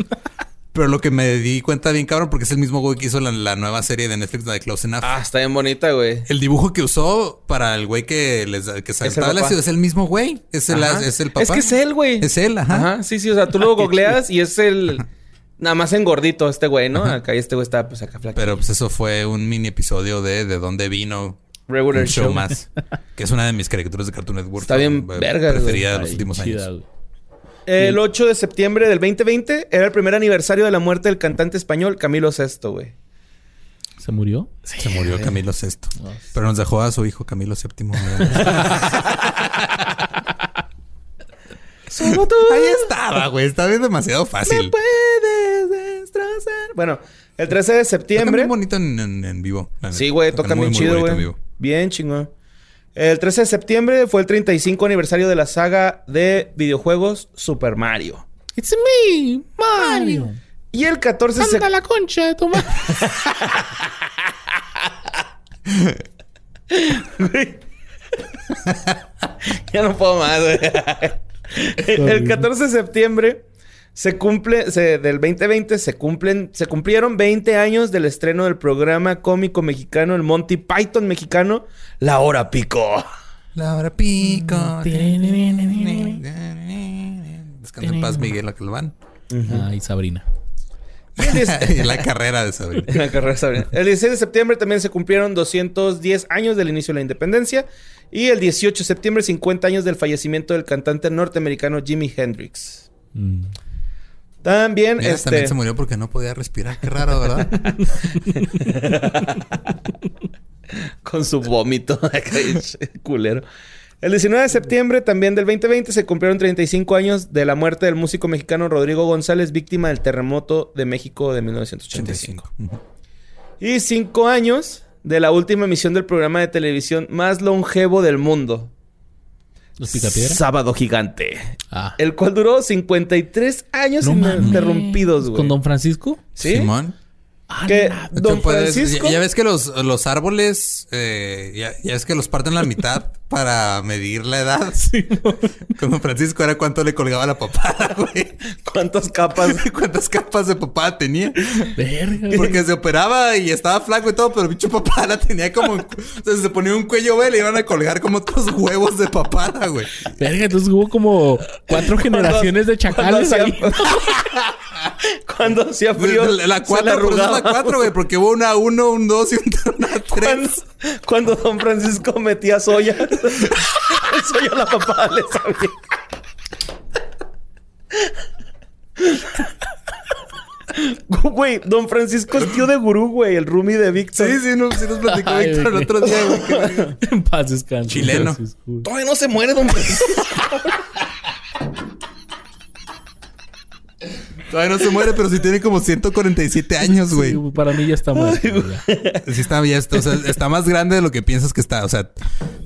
Pero lo que me di cuenta bien cabrón, porque es el mismo güey que hizo la, la nueva serie de Netflix de Close Enough. Ah, está bien bonita, güey. El dibujo que usó para el güey que les que saltaba el papá. ácido es el mismo güey. Es el, Ajá. es el papá. Es que es él, güey. Es él, ajá. Ajá, sí, sí. O sea, tú lo [LAUGHS] googleas y es el... [LAUGHS] Nada más engordito este güey, ¿no? Acá y este güey está pues acá flaco. Pero pues eso fue un mini episodio de de dónde vino Regular un show, show. más. [LAUGHS] que es una de mis caricaturas de Cartoon Network. Está bien vergas, Preferida de los últimos años. güey. El 8 de septiembre del 2020 era el primer aniversario de la muerte del cantante español Camilo VI, güey. ¿Se murió? Se murió Camilo VI. Pero nos dejó a su hijo Camilo VII. Solo tú Ahí estaba, güey. Estaba bien demasiado me fácil. puedes destrozar. Bueno, el 13 de Toca septiembre... muy bonito en, en- en vivo. Sí, güey, Tocan tocan muy, bien muy chido, güey. Bien chingón. El 13 de septiembre fue el 35 aniversario de la saga de videojuegos Super Mario. It's me, Mario. Y el 14 de Anda septiembre... la concha de tu madre. [LAUGHS] [LAUGHS] ya no puedo más, güey. El 14 de septiembre se cumple, se- del 2020 se cumplen, se cumplieron 20 años del estreno del programa cómico mexicano, el Monty Python mexicano, La Hora Pico. Laura Pico. Descansa en paz, Miguel Acalván. Ah, y Sabrina. [LAUGHS] y la [LAUGHS] carrera de Sabrina. [LAUGHS] La carrera de Sabrina. El 16 de septiembre también se cumplieron 210 años del inicio de la independencia. Y el 18 de septiembre, 50 años del fallecimiento del cantante norteamericano Jimi Hendrix. Mm. También, Mira, este... también se murió porque no podía respirar. Qué raro, ¿verdad? [LAUGHS] Con su vómito. [LAUGHS] Culero. El 19 de septiembre también del 2020 se cumplieron 35 años de la muerte del músico mexicano Rodrigo González, víctima del terremoto de México de 1985. 85. Ujú. Y 5 años de la última emisión del programa de televisión más longevo del mundo. ¿Los picapiedra? Sábado Gigante. Ah. El cual duró 53 años No ininterrumpidos, güey. ¿Con Don Francisco? ¿Sí? Simón. Que Tú Don puedes- Francisco... Ya, ya ves que los, los árboles, eh, ya, ya ves que los parten la mitad [LAUGHS] para medir la edad. [LAUGHS] Con Don Francisco era cuánto le colgaba la papada, [LAUGHS] güey. ¿Cuántas capas? [LAUGHS] ¿Cuántas capas de papada tenía? Verga. Porque se operaba y estaba flaco y todo, pero el bicho papada tenía como... O sea, se ponía un cuello, güey, le iban a colgar como otros huevos de papada, güey. Verga, entonces hubo como cuatro generaciones de chacales cuando ahí. hacía- Cuando hacía frío, La, la se le cuatro, por eso es arrugaba. la cuatro, güey, porque hubo una uno, un dos y un- una Cuando, tres. cuando Don Francisco metía soya, el soya a la papada le sabía. Güey, Don Francisco es tío de gurú, güey, el roomie de Víctor. Sí, sí, no, sí nos platicó Ay, Víctor el otro día, güey. que- [LAUGHS] en paz descanse. Chileno. Francisco. Todavía no se muere, Don Francisco. Todavía no se muere, pero sí tiene como 147 años, güey. Sí, para mí ya está muerto. ya. Sí está, ya está, o sea, está más grande de lo que piensas que está. O sea,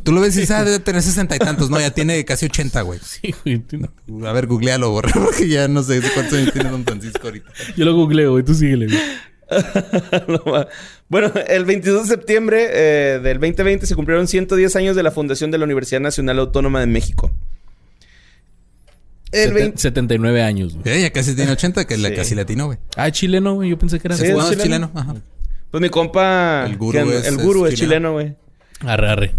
tú lo ves y dices, ah, debe tener sesenta y tantos. No, ya tiene casi 80, güey. Sí, güey. tú- A ver, googlealo, borra, [LAUGHS] porque ya no sé cuántos años tiene Don Francisco ahorita. Yo lo googleo, güey. Tú síguele, güey. [LAUGHS] No bueno, el 22 de septiembre eh, del 2020 se cumplieron 110 años de la fundación de la Universidad Nacional Autónoma de México. El Seten- 20 79 años, güey. Eh, ya casi tiene [LAUGHS] 80, que Sí. le casi latino, güey. Ah, chileno, güey. Yo pensé que era Sí, es es chileno. chileno. Ajá. Pues mi compa... El gurú que- es- el es gurú es, chileno. chileno, güey. Arre, arre.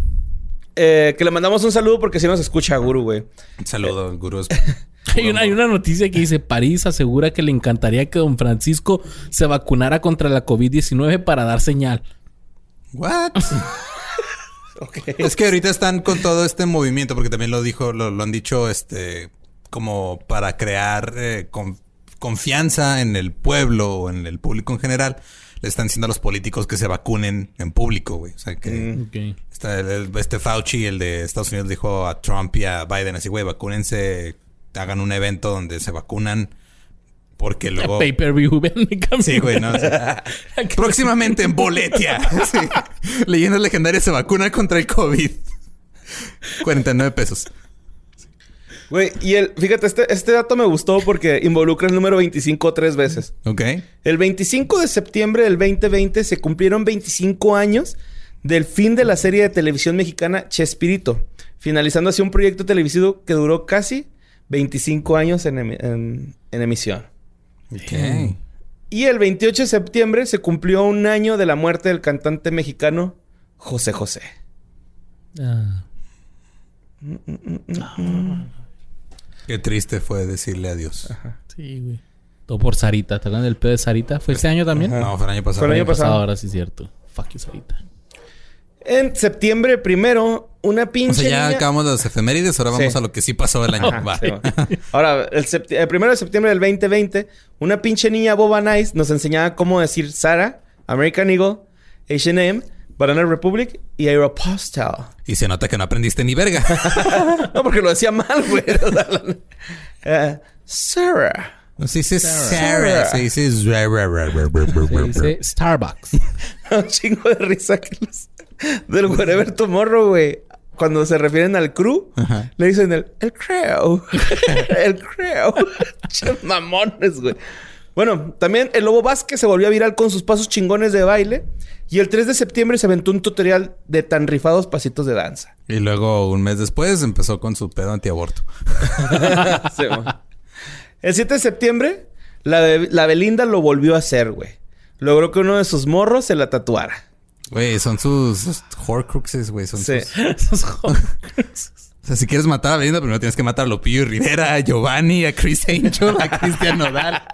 Eh, que le mandamos un saludo porque si nos escucha Guru, güey. Un saludo, el gurú. es- [LAUGHS] Hay una, hay una noticia que dice París asegura que le encantaría que don Francisco se vacunara contra la COVID-19 para dar señal. What? [LAUGHS] Ok. Es que ahorita están con todo este movimiento, porque también lo dijo, lo, lo han dicho, este, como para crear eh, con- confianza en el pueblo o en el público en general. Le están diciendo a los políticos que se vacunen en público, güey. O sea, que Mm. Está el- el- este Fauci, el de Estados Unidos, dijo a Trump y a Biden así, güey, vacúnense, hagan un evento donde se vacunan, porque luego... Pay per view, [LAUGHS] ven mi cambio. Sí, güey, no. sí. [LAUGHS] Próximamente en Boletia. [LAUGHS] Sí. Leyendas legendarias se vacunan contra el COVID. 49 pesos. Güey, y el... Fíjate, este, este dato me gustó porque involucra el número 25 tres veces. Ok. El 25 de septiembre del 2020 se cumplieron 25 años del fin de la serie de televisión mexicana Chespirito, finalizando así un proyecto televisivo que duró casi 25 años en, emi- en- en emisión. Ok. Y el 28 de septiembre se cumplió un año de la muerte del cantante mexicano José José. Ah. Qué triste fue decirle adiós. Sí, güey. Todo por Sarita. ¿Te acuerdas del pedo de Sarita? ¿Fue este año también? No, fue el año pasado. Fue el año pasado. Ahora sí es cierto. Fuck you, Sarita. En septiembre primero, una O pinche sea, ya niña- acabamos las efemérides, ahora vamos Sí. a lo que sí pasó el año. Ajá, sí. Ahora, el primero de septiembre del 2020, una pinche niña boba nice nos enseñaba cómo decir Sara, American Eagle, H&M, Banana Republic y Aeropostale. Y se nota que no aprendiste ni verga. [LAUGHS] No, porque lo decía mal, güey. Eh, Sarah. No se dice Sarah. Sarah, se dice. Se dice Starbucks. [LAUGHS] Un chingo de risa que los... Del Wherever Tomorrow, güey. Cuando se refieren al crew, Ajá. le dicen el, el crew. [LAUGHS] el crew. Che mamones, güey. Bueno, también el Lobo Vázquez se volvió a viral con sus pasos chingones de baile. Y el 3 de septiembre se aventó un tutorial de tan rifados pasitos de danza. Y luego, un mes después, empezó con su pedo antiaborto. [LAUGHS] Sí, el 7 de septiembre, la, Be- la Belinda lo volvió a hacer, güey. Logró que uno de sus morros se la tatuara. Güey, son sus, sus horcruxes, güey. Son Sí. sus- [LAUGHS] Esos jóvenes. O sea, si quieres matar a Belinda, primero tienes que matar a Lopillo y Rivera, a Giovanni, a Chris Angel, a Cristian Nodal. [LAUGHS]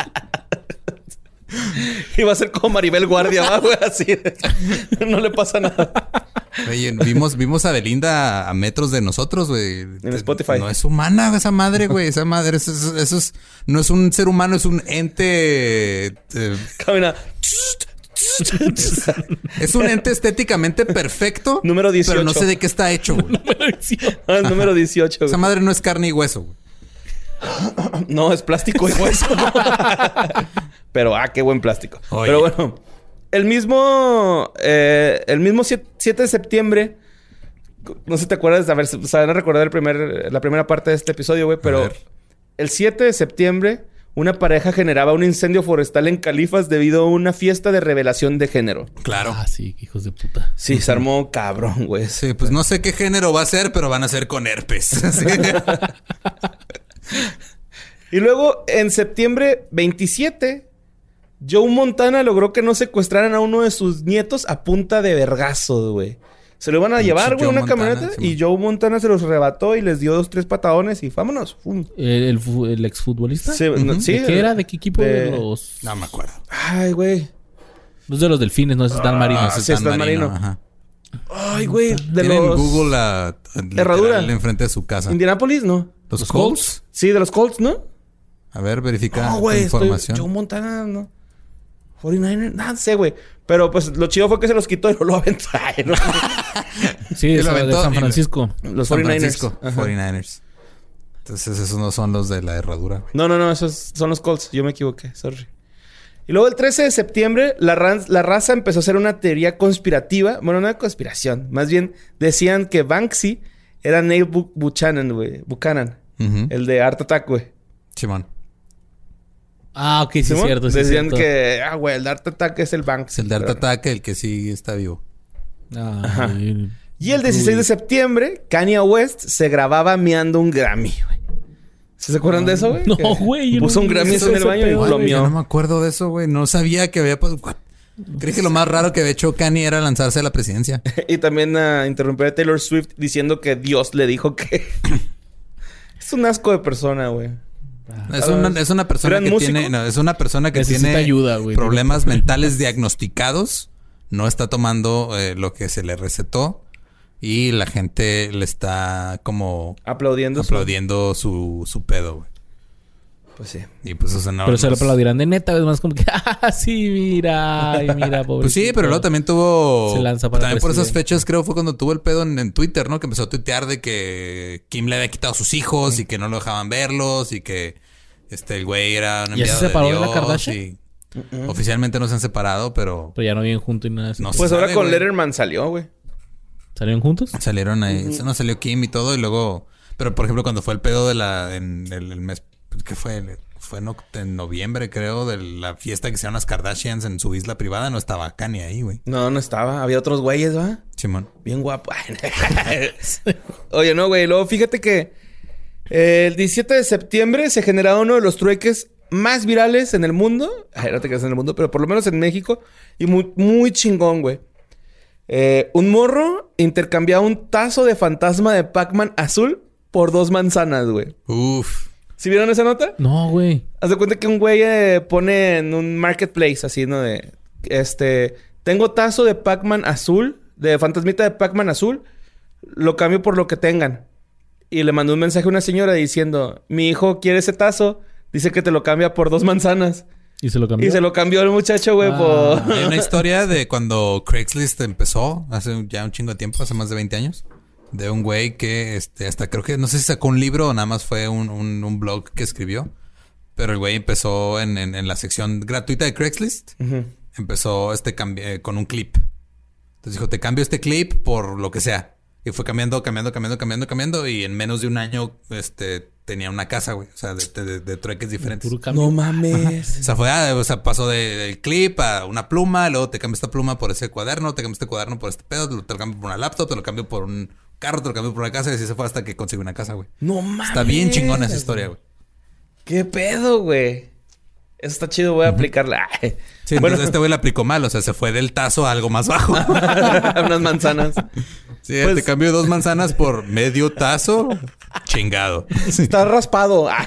Iba a ser como Maribel Guardia, ¿va, güey, así. [LAUGHS] no le pasa nada. Oye, vimos, vimos a Belinda a metros de nosotros, güey. En Spotify. No es humana esa madre, güey. Esa madre, eso, eso- eso es, no es un ser humano, es un ente. eh, Camina. Es un ente estéticamente perfecto. Número 18. Pero no sé de qué está hecho, güey. [LAUGHS] Ah, número 18. Esa güey. madre no es carne y hueso, güey. [CLEARS THROAT] No, es plástico y hueso. [LAUGHS] Pero, ah, qué buen plástico. Oye. Pero bueno, el mismo, eh, el mismo 7 7 de septiembre, no sé si te acuerdas, a ver, se van a recordar el primer, la primera parte de este episodio, güey, pero el 7 de septiembre, una pareja generaba un incendio forestal en Califas debido a una fiesta de revelación de género. Claro. Ah, sí, hijos de puta. Sí, se armó cabrón, güey. Sí, pues no sé qué género va a ser, pero van a ser con herpes. [LAUGHS] Sí. [LAUGHS] Y luego, en septiembre 27, Joe Montana logró que no secuestraran a uno de sus nietos a punta de vergazos, güey. Se lo iban a Pinche llevar, güey, una Montana, camioneta. sí, y Joe Montana se los rebató y les dio dos, tres patadones y vámonos. Fum. ¿El, el, el exfutbolista? Sí, no, Ujú. sí, ¿De qué era? ¿De qué equipo? de- De los... no me acuerdo. Ay, güey. Los de los delfines, no es Marino. Ah, sí, está marino. Ajá. Ay, güey. De Tienen los... Google a, a- Herradura. literal enfrente de su casa. Indianapolis, ¿no? ¿Los, ¿Los Colts? Sí, de los Colts, ¿no? A ver, verifica No, güey. estoy- información. Joe Montana, ¿no? 49ers, nada, sé, güey. Pero pues lo chido fue que se los quitó y no lo aventó. [LAUGHS] Sí, [LAUGHS] es lo de San y Francisco. Los San 49ers. Francisco, Ajá. 49ers. Entonces esos no son los de la herradura. güey. No, no, no, esos son los Colts. Yo me equivoqué, sorry. Y luego el 13 de septiembre, la, raza empezó a hacer una teoría conspirativa. Bueno, no de conspiración. Más bien decían que Banksy era Neil Bu- Buchanan, güey. Buchanan. Ujú. El de Art Attack, güey. Simón. Ah, ok, sí, es ¿Simón? cierto. Sí, Decían cierto. que, ah, güey, el de Art Attack es el Es Banksy. el de Art Attack, el que sí está vivo. Ah, y- Y el 16 de septiembre, Kanye West se grababa meando un Grammy, güey. ¿Sí ¿Se acuerdan de eso, güey? No, güey, Puso no un Grammy en el baño y lo. Yo no me acuerdo de eso, güey. No sabía que había... Creí que lo más raro que había hecho Kanye era lanzarse a la presidencia. [LAUGHS] Y también a interrumpir a Taylor Swift diciendo que Dios le dijo que... [COUGHS] es un asco de persona, güey. Es una, es una persona ¿Gran que músico? tiene... no, es una persona que Necesita tiene ayuda, güey. problemas mentales [LAUGHS] diagnosticados. No está tomando eh, lo que se le recetó. Y la gente le está como Aplaudiendo. su- aplaudiendo su, su pedo, güey. Pues sí. Y pues, o sea, no... Pero se lo aplaudirán de neta, es más como que, [LAUGHS] ah, sí, mira, ay, mira, pobre. [LAUGHS] Pues sí, pero luego también tuvo. Se lanza para También por esas fechas, creo, fue cuando tuvo el pedo en, en Twitter, ¿no? Que empezó a tuitear de que Kim le había quitado a sus hijos y que no lo dejaban verlos y que este el güey era un ¿Ya se enviado separó de la Kardashian? y Oficialmente no se han separado, pero Pero ya no viven juntos y nada. No Pues ahora sabe, con güey. Letterman salió, güey. ¿Salieron juntos? salieron ahí. No salió Kim y todo y luego. Pero por ejemplo, cuando fue el pedo de la. En el, el mes. ¿Qué fue? Fue en noviembre, creo, de la fiesta que hicieron las Kardashians en su isla privada. No estaba Kanye ahí, güey. No, no estaba. Había otros güeyes, ¿va? Simón. Bien guapo. [LAUGHS] Oye, no, güey. Luego fíjate que eh, el 17 de septiembre se generaba uno de los trueques más virales en el mundo. [LAUGHS] Ay, no te quedas en el mundo, pero por lo menos en México. Y muy, muy chingón, güey. Eh, un morro intercambiaba un tazo de fantasma de Pac-Man azul por dos manzanas, güey. Uf. ¿Sí vieron esa nota? No, güey. Haz de cuenta que un güey eh, pone en un marketplace así, ¿no? De, este, tengo tazo de Pac-Man azul, de fantasmita de Pac-Man azul, lo cambio por lo que tengan. Y le mandó un mensaje a una señora diciendo, mi hijo quiere ese tazo, dice que te lo cambia por dos manzanas. ¿Y se lo cambió? Y se lo cambió el muchacho, güey, Ah. por... Hay una historia de cuando Craigslist empezó, hace ya un chingo de tiempo, hace más de 20 años, de un güey que este, hasta creo que, no sé si sacó un libro o nada más fue un, un- un blog que escribió, pero el güey empezó en, en- en la sección gratuita de Craigslist, empezó este eh, con un clip. Entonces dijo, te cambio este clip por lo que sea. Y fue cambiando, cambiando, cambiando, cambiando, cambiando. Y en menos de un año, este, tenía una casa, güey. O sea, de, de- de trueques diferentes. No mames. O sea, fue, ah, o sea, pasó de- del clip a una pluma, luego te cambio esta pluma por ese cuaderno, te cambio este cuaderno por este pedo, te lo cambio por una laptop, te lo cambio por un carro, te lo cambio por una casa, y así se fue hasta que consiguió una casa, güey. No mames. Está bien chingona esa historia, güey. ¿Qué pedo, güey? Eso está chido, voy a aplicarla. Sí, entonces este güey la aplicó mal, o sea, se fue del tazo a algo más bajo. [LAUGHS] Unas manzanas. Sí, Pues- te cambio dos manzanas por medio tazo, chingado. Está raspado. [LAUGHS] Ay.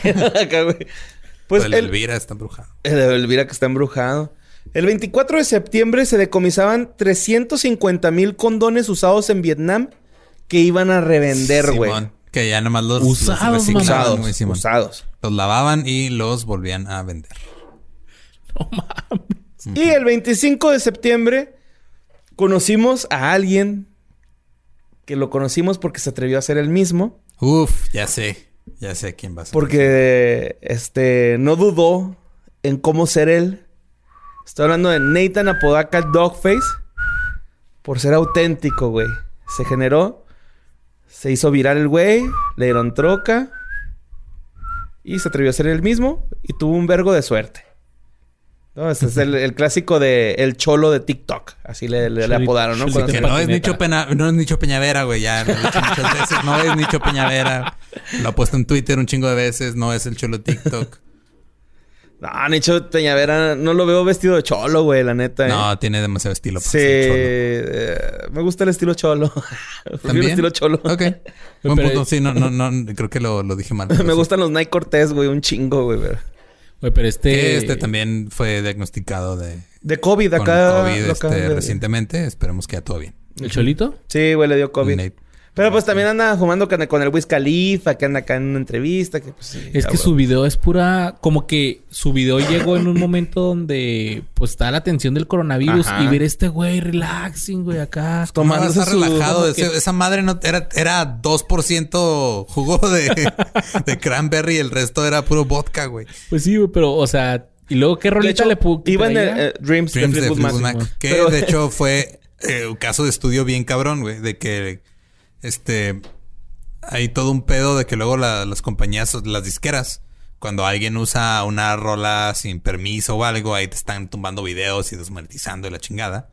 Pues el el- Elvira está embrujado. El de Elvira que está embrujado. El 24 de septiembre se decomisaban 350 mil condones usados en Vietnam que iban a revender, güey. Que ya nomás los, Usados, los reciclaban, Usados, güey, Simón. usados. Los lavaban y los volvían a vender. No mames. Y el 25 de septiembre conocimos a alguien que lo conocimos porque se atrevió a ser el mismo. Uf, ya sé. Ya sé quién va a ser. Porque este no dudó en cómo ser él. Estoy hablando de Nathan Apodaca Dogface. Por ser auténtico, güey. Se generó. Se hizo viral el güey. Le dieron troca. Y se atrevió a ser él mismo. Y tuvo un vergo de suerte. No, este es el, el clásico de el cholo de TikTok. Así le, le- le Cholito- apodaron, ¿no? Cuando- Que no es. Nicho Pena, no es Nicho Peñavera, güey. Ya lo he dicho muchas veces. No es Nicho Peñavera. Lo ha puesto en Twitter un chingo de veces. No es el cholo TikTok. [LAUGHS] No, Nicho Peñavera no lo veo vestido de cholo, güey, la neta. ¿eh? No, tiene demasiado estilo. para Sí, ser cholo. eh, me gusta el estilo cholo. [LAUGHS] Prefiero el ¿También? estilo cholo. Ok. [LAUGHS] Buen Pero- punto. Sí, no, no, no. Creo que lo, lo dije mal. pero me sí. gustan los Nike Cortés, güey, un chingo, güey. güey. Güey, pero este... Que este también fue diagnosticado de De COVID con acá. COVID este, recientemente. Esperemos que ya todo bien. ¿El cholito? Sí, güey, le dio COVID. Nate. Pero pues también anda fumando con, con el Wiz Khalifa, que anda acá en una entrevista. Que, pues, sí, Es que su video es pura... Como que su video llegó en un momento donde... Pues está la atención del coronavirus. Ajá. Y ver este güey relaxing, güey, acá. No, su- relajado. como Ese- que- Esa madre no era, era 2% jugo de, [LAUGHS] de cranberry y el resto era puro vodka, güey. Pues sí, güey, pero, o sea... Y luego, ¿qué rolita hecho, le Iba en el, eh, Dreams, Dreams de Fleetwood Fleetwood Mac. Mac. Que Pero- de hecho fue eh, un caso de estudio bien cabrón, güey. De que este hay todo un pedo de que luego la- las compañías, las disqueras, cuando alguien usa una rola sin permiso o algo, ahí te están tumbando videos y desmonetizando y la chingada.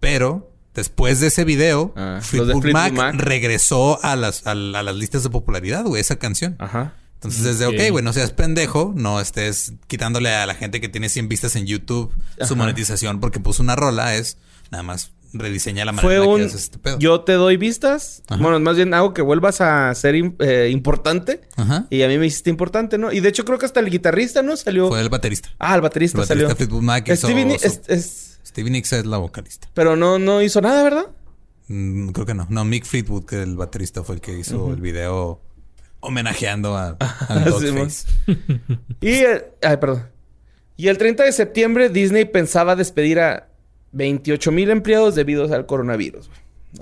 Pero después de ese video, Ah, Fleetwood Mac, Mac. regresó a las, a, la- a las listas de popularidad, güey, esa canción. Ajá. Entonces, desde, Ok. ok, güey, no seas pendejo, no estés quitándole a la gente que tiene 100 vistas en YouTube Ajá. su monetización porque puso una rola, es nada más rediseña la manera Fue un... que haces este pedo. Yo te doy vistas. Ajá. Bueno, más bien hago que vuelvas a ser eh, importante. Ajá. Y a mí me hiciste importante, ¿no? Y de hecho creo que hasta el guitarrista, ¿no? Salió... Fue el baterista. Ah, el baterista, El baterista salió. Fleetwood Mac hizo Stevie Ni- es- es- Stevie Nicks es la vocalista. Pero no, no hizo nada, ¿verdad? Mm, creo que no. No, Mick Fleetwood, que el baterista fue el que hizo el video homenajeando a, [LAUGHS] al Dogface. Y el, ay, perdón. Y el 30 de septiembre Disney pensaba despedir a 28 mil empleados debido al coronavirus.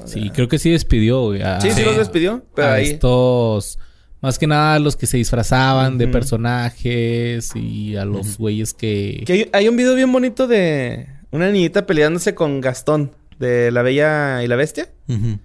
Sí, creo que sí despidió, güey. a- Sí, sí, los despidió, pero a ahí estos... Más que nada los que se disfrazaban de personajes y a los güeyes que... que hay, hay un video bien bonito de una niñita peleándose con Gastón de La Bella y la Bestia, Ujú.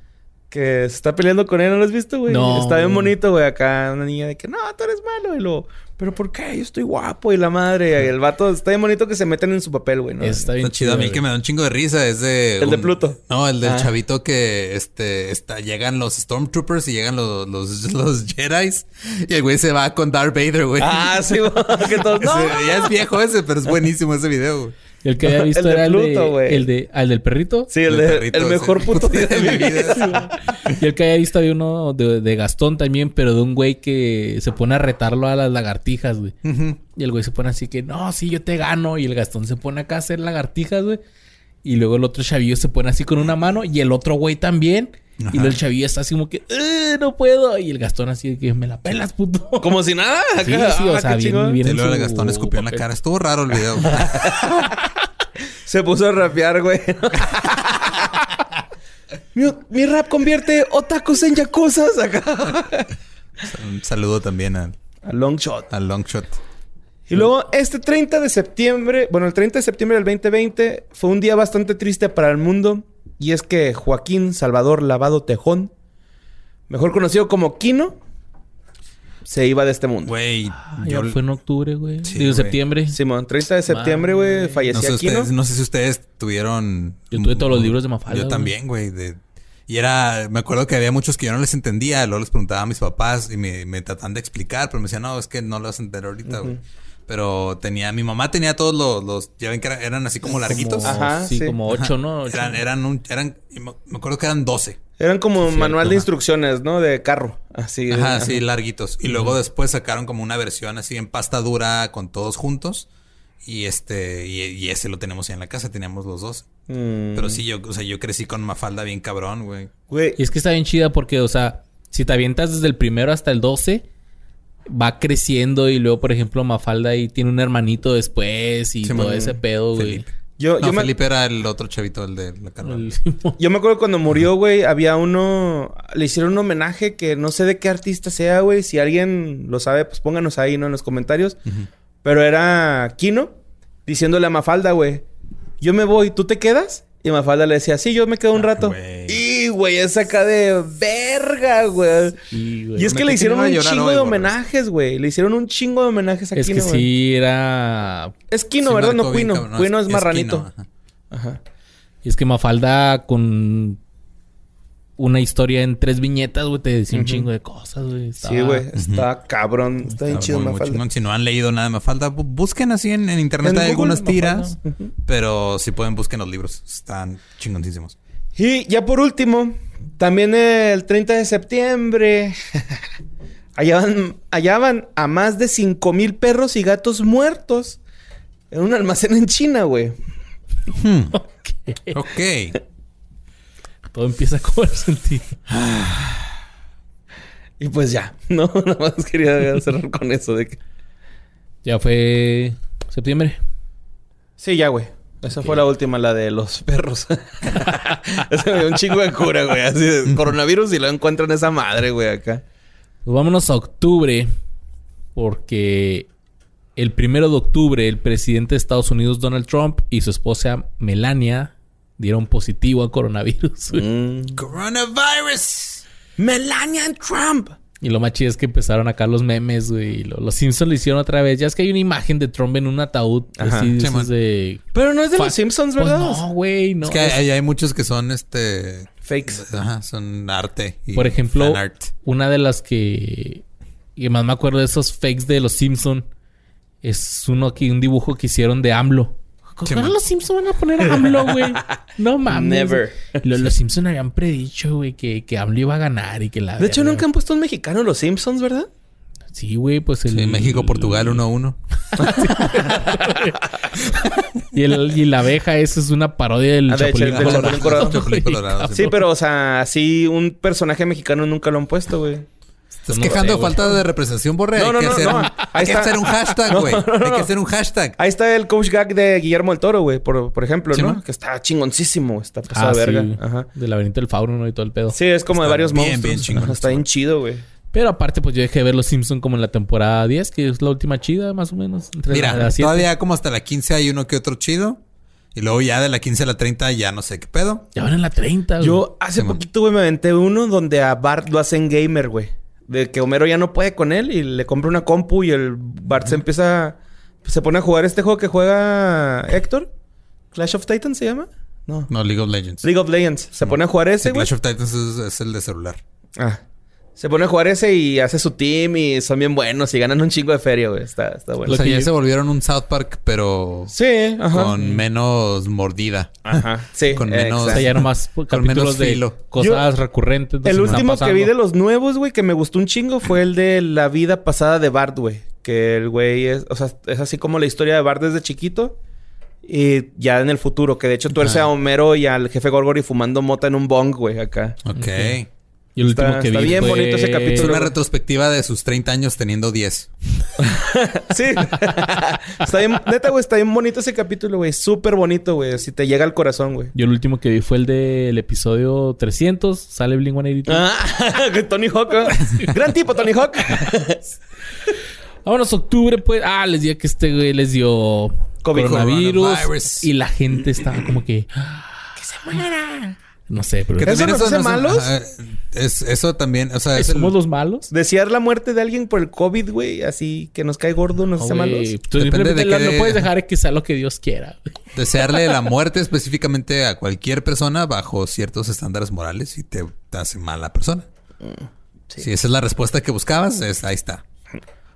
Que se está peleando con él, ¿no lo has visto, güey? No, Está bien bonito, güey, acá una niña de que no, tú eres malo y lo pero ¿por qué? Yo estoy guapo y la madre, y el vato está bien bonito que se meten en su papel, güey, está bien Está chido. A mí que me da un chingo de risa es de... El de Pluto. No, el del Ah. chavito que este está, llegan los Stormtroopers y llegan los, los, [LAUGHS] los Jedi's. Y el güey se va con Darth Vader, güey. Ah, sí, güey, [LAUGHS] que todos, [LAUGHS] no. Ese- ya es viejo ese, pero es buenísimo ese video, güey. El que había [LAUGHS] visto El de era el de... El de... ¿Al del perrito? Sí, el, El [LAUGHS] de- perrito, el mejor sí. puto día de mi vida. Y el que había visto había uno de, de Gastón también, pero de un güey que se pone a retarlo a las lagartijas, güey. Y el güey se pone así que, no, sí, yo te gano. Y el Gastón se pone acá a hacer lagartijas, güey. Y luego el otro chavillo se pone así con una mano y el otro güey también. Ajá. Y luego el chavillo está así como que, "Eh, no puedo. Y el Gastón así de que me la pelas, puto. Como si nada. [LAUGHS] Sí, sí, o Ah, sea, bien, bien Y luego el su Gastón escupió en la cara. Estuvo raro el video. [LAUGHS] Se puso a rapear, güey. [LAUGHS] mi, mi rap convierte otakus en yakuzas acá. Un saludo también al, A long shot. al Longshot. Y luego, este 30 de septiembre, bueno, el 30 de septiembre del 2020 fue un día bastante triste para el mundo. Y es que Joaquín Salvador Lavado Tejón, mejor conocido como Kino, se iba de este mundo. Güey, Ah, yo ya fue en octubre, güey. Sí, Digo, septiembre. Simón, 30 de septiembre, güey, Madre. no sé, Kino. ustedes, no sé si ustedes tuvieron. Yo tuve todos los libros de Mafalda, Yo también, güey. de- Y era, me acuerdo que había muchos que yo no les entendía. Luego les preguntaba a mis papás y me, me trataban de explicar, pero me decían, no, es que no lo vas a entender ahorita, güey. Pero tenía, mi mamá tenía todos los, los ya ven que eran, eran así como larguitos. Como- Ajá, sí, sí. como ocho, ¿no? Ocho. Eran, eran un, eran, me acuerdo que eran 12. Eran como manual de instrucciones, ¿no? De carro. Así. Ajá, ajá. sí, larguitos. Y luego después sacaron como una versión así en pasta dura con todos juntos. Y este, y, y ese lo tenemos ya en la casa, teníamos los dos. Mm. Pero sí, yo, o sea, yo crecí con Mafalda bien cabrón, güey. Güey. Y es que está bien chida porque, o sea, si te avientas desde el primero hasta el 12, va creciendo y luego, por ejemplo, Mafalda ahí tiene un hermanito después y Sí, todo man. ese pedo, güey. Felipe. Yo, No, yo, me, Felipe era el otro chavito, el de la carrera. El- yo me acuerdo cuando murió, güey, había uno... Le hicieron un homenaje que no sé de qué artista sea, güey. Si alguien lo sabe, pues pónganos ahí, ¿no? En los comentarios. Pero era Kino diciéndole a Mafalda, güey. Yo me voy, ¿tú te quedas? Y Mafalda le decía, sí, yo me quedo un Ah, rato. Y, güey, es acá de verga, güey. Sí. Y es que le hicieron un chingo hoy, de homenajes, güey. Le hicieron un chingo de homenajes a Es Kino, que güey. sí era... Es Kino, Sí, ¿verdad? No Cuino. Cuino es, es marranito. Kino, ajá. Ajá. Y es que Mafalda con una historia en tres viñetas, güey, te decía un chingo de cosas, güey. Sí, güey. Está cabrón. Está bien Está chido muy, muy Mafalda. chingón. Si no han leído nada de Mafalda, bu- busquen así en, en internet. En hay Google, algunas tiras, pero si pueden, busquen los libros. Están chingoncísimos. Y ya por último, también el 30 de septiembre, [LAUGHS] hallaban, hallaban a más de 5 mil perros y gatos muertos en un almacén en China, güey. [LAUGHS] Ok. Todo empieza a cobrar sentido. [SIGHS] Y pues ya, [LAUGHS] no, nada más quería cerrar con eso de que... Ya fue septiembre. Sí, ya, güey. Esa fue la última, la de los perros. [LAUGHS] Ese me dio un chingo de cura, güey. Así de coronavirus y lo encuentran esa madre, güey, acá. Pues vámonos a octubre. Porque el primero de octubre, el presidente de Estados Unidos, Donald Trump, y su esposa Melania dieron positivo a coronavirus. [LAUGHS] Mm. Coronavirus. Melania Trump. Y lo más chido es que empezaron acá los memes, güey. y lo- Los Simpsons lo hicieron otra vez. Ya es que hay una imagen de Trump en un ataúd. Ajá. Así, de Sí. Pero no es de Fa- los Simpsons, Pues ¿verdad? no, güey. No. es que hay, hay- muchos que son este. Fakes. Ajá, son arte. y Por ejemplo, fan art. una de las que... Que más me acuerdo de esos fakes de los Simpsons. Es uno que... Un dibujo que hicieron de AMLO. Sí, ¿Cómo man. los Simpsons van a poner a AMLO, güey? No mames. Never. Los, los Simpsons habían predicho, güey, que, que AMLO iba a ganar y que la... De hecho, nunca han puesto un mexicano los Simpsons, ¿verdad? Sí, güey, pues el... Sí, México, Portugal 1-1. [LAUGHS] Y, el, y la abeja, esa es una parodia del Ah, de hecho, Chapulín Colorado. Chapulín Colorado, Sí, pero, o sea, así un personaje mexicano nunca lo han puesto, güey. Estás quejando sé, de falta de representación, Borre. No, hay que, no, hacer, no. un- Ahí hay que hacer un hashtag, [LAUGHS] No, güey. no, no, Hay que hacer un hashtag. Ahí está el coach gag de Guillermo el Toro, güey, por, por ejemplo, Sí, ¿no? ¿no? Que está chingoncísimo, está pasado Ah, de verga. sí. Ajá. Del laberinto del fauno ¿no? y todo el pedo. Sí, es como de varios bien, monstruos. bien chingón, Está bien chido, güey. Pero aparte, pues yo dejé de ver Los Simpsons como en la temporada 10, que es la última chida, más o menos. Entre Mira, la- la todavía como hasta la 15 hay uno que otro chido. Y luego ya de la 15 a la 30 ya no sé qué pedo. Ya van en la 30, güey. Yo hace Sí, poquito, güey, me aventé uno donde a Bart lo hacen gamer, güey. De que Homero ya no puede con él y le compra una compu y el Bart se empieza... Se pone a jugar este juego que juega Héctor. Clash of Titans se llama. No. No, League of Legends. League of Legends. Se pone a jugar ese, güey. Clash of Titans es, es el de celular. Ah. Se pone a jugar ese y hace su team y son bien buenos y ganan un chingo de feria, güey. Está, está bueno. o sea, que ya se volvieron un South Park, pero Sí, ajá. con menos mordida. Ajá. Sí. con menos- O sea, exacto. ya nomás Con menos de filo. cosas recurrentes. El último que vi de los nuevos, güey, que me gustó un chingo fue el de la vida pasada de Bart, güey. Que el güey es, o sea, es así como la historia de Bart desde chiquito. Y ya en el futuro, que de hecho tuerce Ah. a Homero y al jefe Gorgory fumando mota en un bong, güey, acá. Ok. Y el último Está- que está vi bien fue... bonito ese Es capítulo. una retrospectiva de sus 30 años teniendo 10. [LAUGHS] Sí. [LAUGHS] está bien, neta, güey, está bien bonito ese capítulo, güey. Súper bonito, güey. Así te llega al corazón, güey. Yo el último que vi fue el del episodio 300. Sale Blink-182. Ah, [LAUGHS] Tony Hawk. ¿eh? Gran tipo, Tony Hawk. Vámonos, octubre, pues. Ah, les dije que este güey les dio COVID. coronavirus. Coronavirus. Y la gente estaba como que. ¡Que se muera! No sé, pero. Que ¿Eso nos hace es- malos? ajá, Es, eso también, o sea, es el- ¿Somos los malos? Desear la muerte de alguien por el COVID, güey. Así que nos cae gordo, nos hace No, malos. Tú Depende simplemente de la- qué no de- puedes dejar que sea lo que Dios quiera. desearle la [LAUGHS] muerte específicamente a cualquier persona bajo ciertos estándares morales y te, te hace mala persona. sí. Si esa es la respuesta que buscabas, es, ahí está.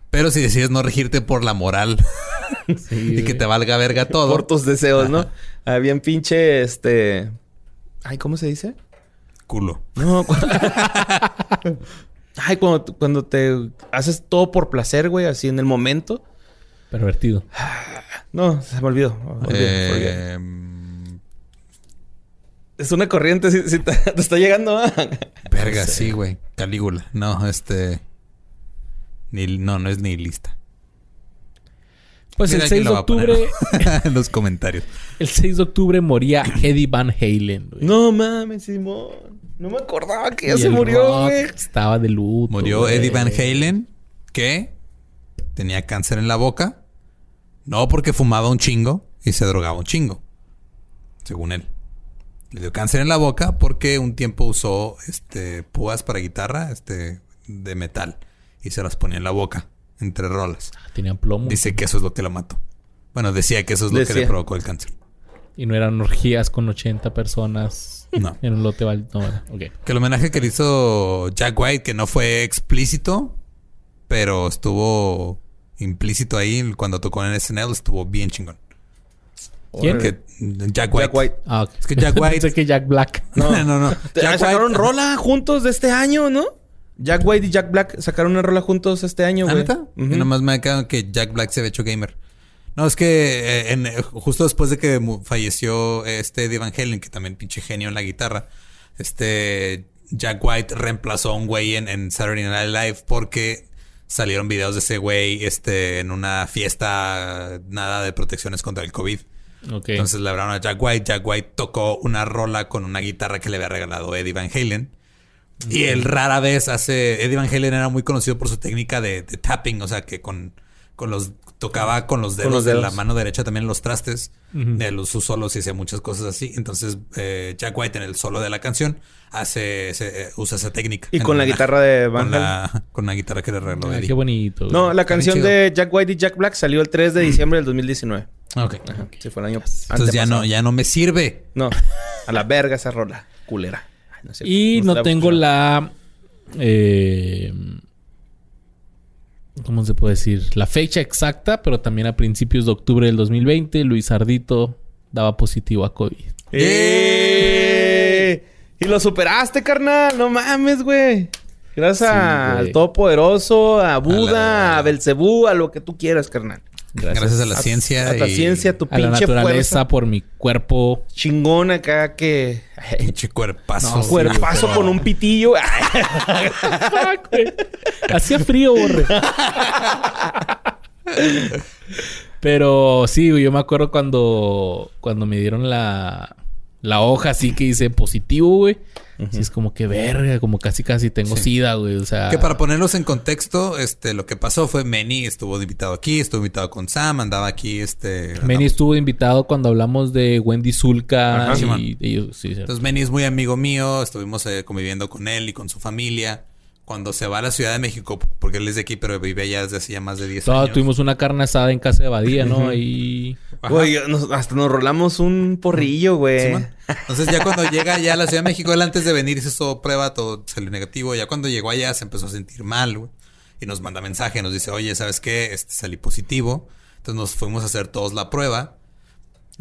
Pero si decides no regirte por la moral [LAUGHS] y que te valga verga todo. Por tus deseos, ¿no? Ah, bien pinche, este... Ay, ¿cómo se dice? Culo. No, [LAUGHS] cu- Ay, cuando, cuando te haces todo por placer, güey, así en el momento. Pervertido. No, se me olvidó. Eh, Es una corriente, si, [LAUGHS] te, te está llegando. ¿ah? verga, sí, güey. Calígula. No, este. Ni, no, no es ni lista. Pues Mira, el aquí 6 lo de octubre, [LAUGHS] en los comentarios. el 6 de octubre moría Eddie Van Halen, güey. No mames, Simón. No me acordaba que ya Y se el murió, rock güey. Estaba de luto. Murió güey. Eddie Van Halen, que tenía cáncer en la boca. No porque fumaba un chingo y se drogaba un chingo. Según él. Le dio cáncer en la boca porque un tiempo usó este púas para guitarra, este de metal y se las ponía en la boca entre rolas. Tenían plomo. Dice que eso es lo que lo mató. Bueno, decía que eso es lo que le provocó el cáncer. Y no eran orgías con 80 personas No. [LAUGHS] en un lote. val- No, era- ok. Que el homenaje que le hizo Jack White, que no fue explícito, pero estuvo implícito ahí cuando tocó en SNL, estuvo bien chingón. ¿Quién? Que Jack White. Jack White. Ah, ok. Es que Jack [LAUGHS] White- Pensé que Jack Black. [LAUGHS] No, no, no. Te- Jack sacaron White- rola juntos de este año, ¿no? Jack White y Jack Black sacaron una rola juntos este año, ¿Ah, güey. Yo nomás me ha quedado que Jack Black se había hecho gamer. No, es que eh, en- eh, justo después de que mu- falleció este Eddie Van Halen, que también pinche genio en la guitarra, este Jack White reemplazó a un güey en, en Saturday Night Live porque salieron videos de ese güey este, en una fiesta nada de protecciones contra el COVID. Ok. Entonces le hablaron a Jack White. Jack White tocó una rola con una guitarra que le había regalado Eddie Van Halen. Y él rara vez hace. Eddie Van Halen era muy conocido por su técnica de, de tapping, o sea que con, con los. Tocaba con los dedos, los de la mano derecha también los trastes, de los sus solos y hacía muchas cosas así. Entonces, eh, Jack White en el solo de la canción hace ese- eh, usa esa técnica. Y con la guitarra de Van con la, [LAUGHS] con la guitarra que le regaló Ah, Eddie. qué bonito. güey. No, la canción de Jack White y Jack Black salió el 3 de diciembre del 2019. Ok. Ajá, sí, fue el año Entonces ya no, ya no me sirve. No, a la verga esa rola. Culera. No. Y no tengo la. eh, ¿Cómo se puede decir? La fecha exacta, pero también a principios de octubre del 2020, Luis Ardito daba positivo a COVID. ¡Eh! Y lo superaste, carnal. No mames, güey. Gracias Sí, al. Todopoderoso, a Buda, la- a, Belcebú, a lo que tú quieras, carnal. Gracias, a la ciencia. A la y- ciencia, tu A la pinche naturaleza fuerza por mi cuerpo. chingón acá que... Pinche cuerpazo. No, Sí, Cuerpazo con un pitillo. [LAUGHS] Fuck, güey. Hacía frío, borre. Pero sí, güey, yo me acuerdo cuando, cuando me dieron la, la hoja así que dice positivo, güey. Sí, es como que verga, como casi casi tengo Sí. sida, güey. O sea, Que para ponerlos en contexto, este, lo que pasó fue Manny estuvo de invitado aquí, estuvo invitado con Sam, andaba aquí, este. Manny estuvo de invitado cuando hablamos de Wendy Zulka Ajá, y sí. Entonces Manny es muy amigo mío, estuvimos eh, conviviendo con él y con su familia. Cuando se va a la Ciudad de México, porque él es de aquí, pero vive allá desde hace ya más de 10 Todos años. tuvimos una carne asada en casa de Badía, ¿no? Güey, nos- hasta nos rolamos un porrillo, güey. Entonces ya cuando llega ya a la Ciudad de México, él antes de venir hizo todo prueba, todo salió negativo. Ya cuando llegó allá se empezó a sentir mal, güey. Y nos manda mensaje, nos dice, oye, ¿sabes qué? Este, salí positivo. Entonces nos fuimos a hacer todos la prueba.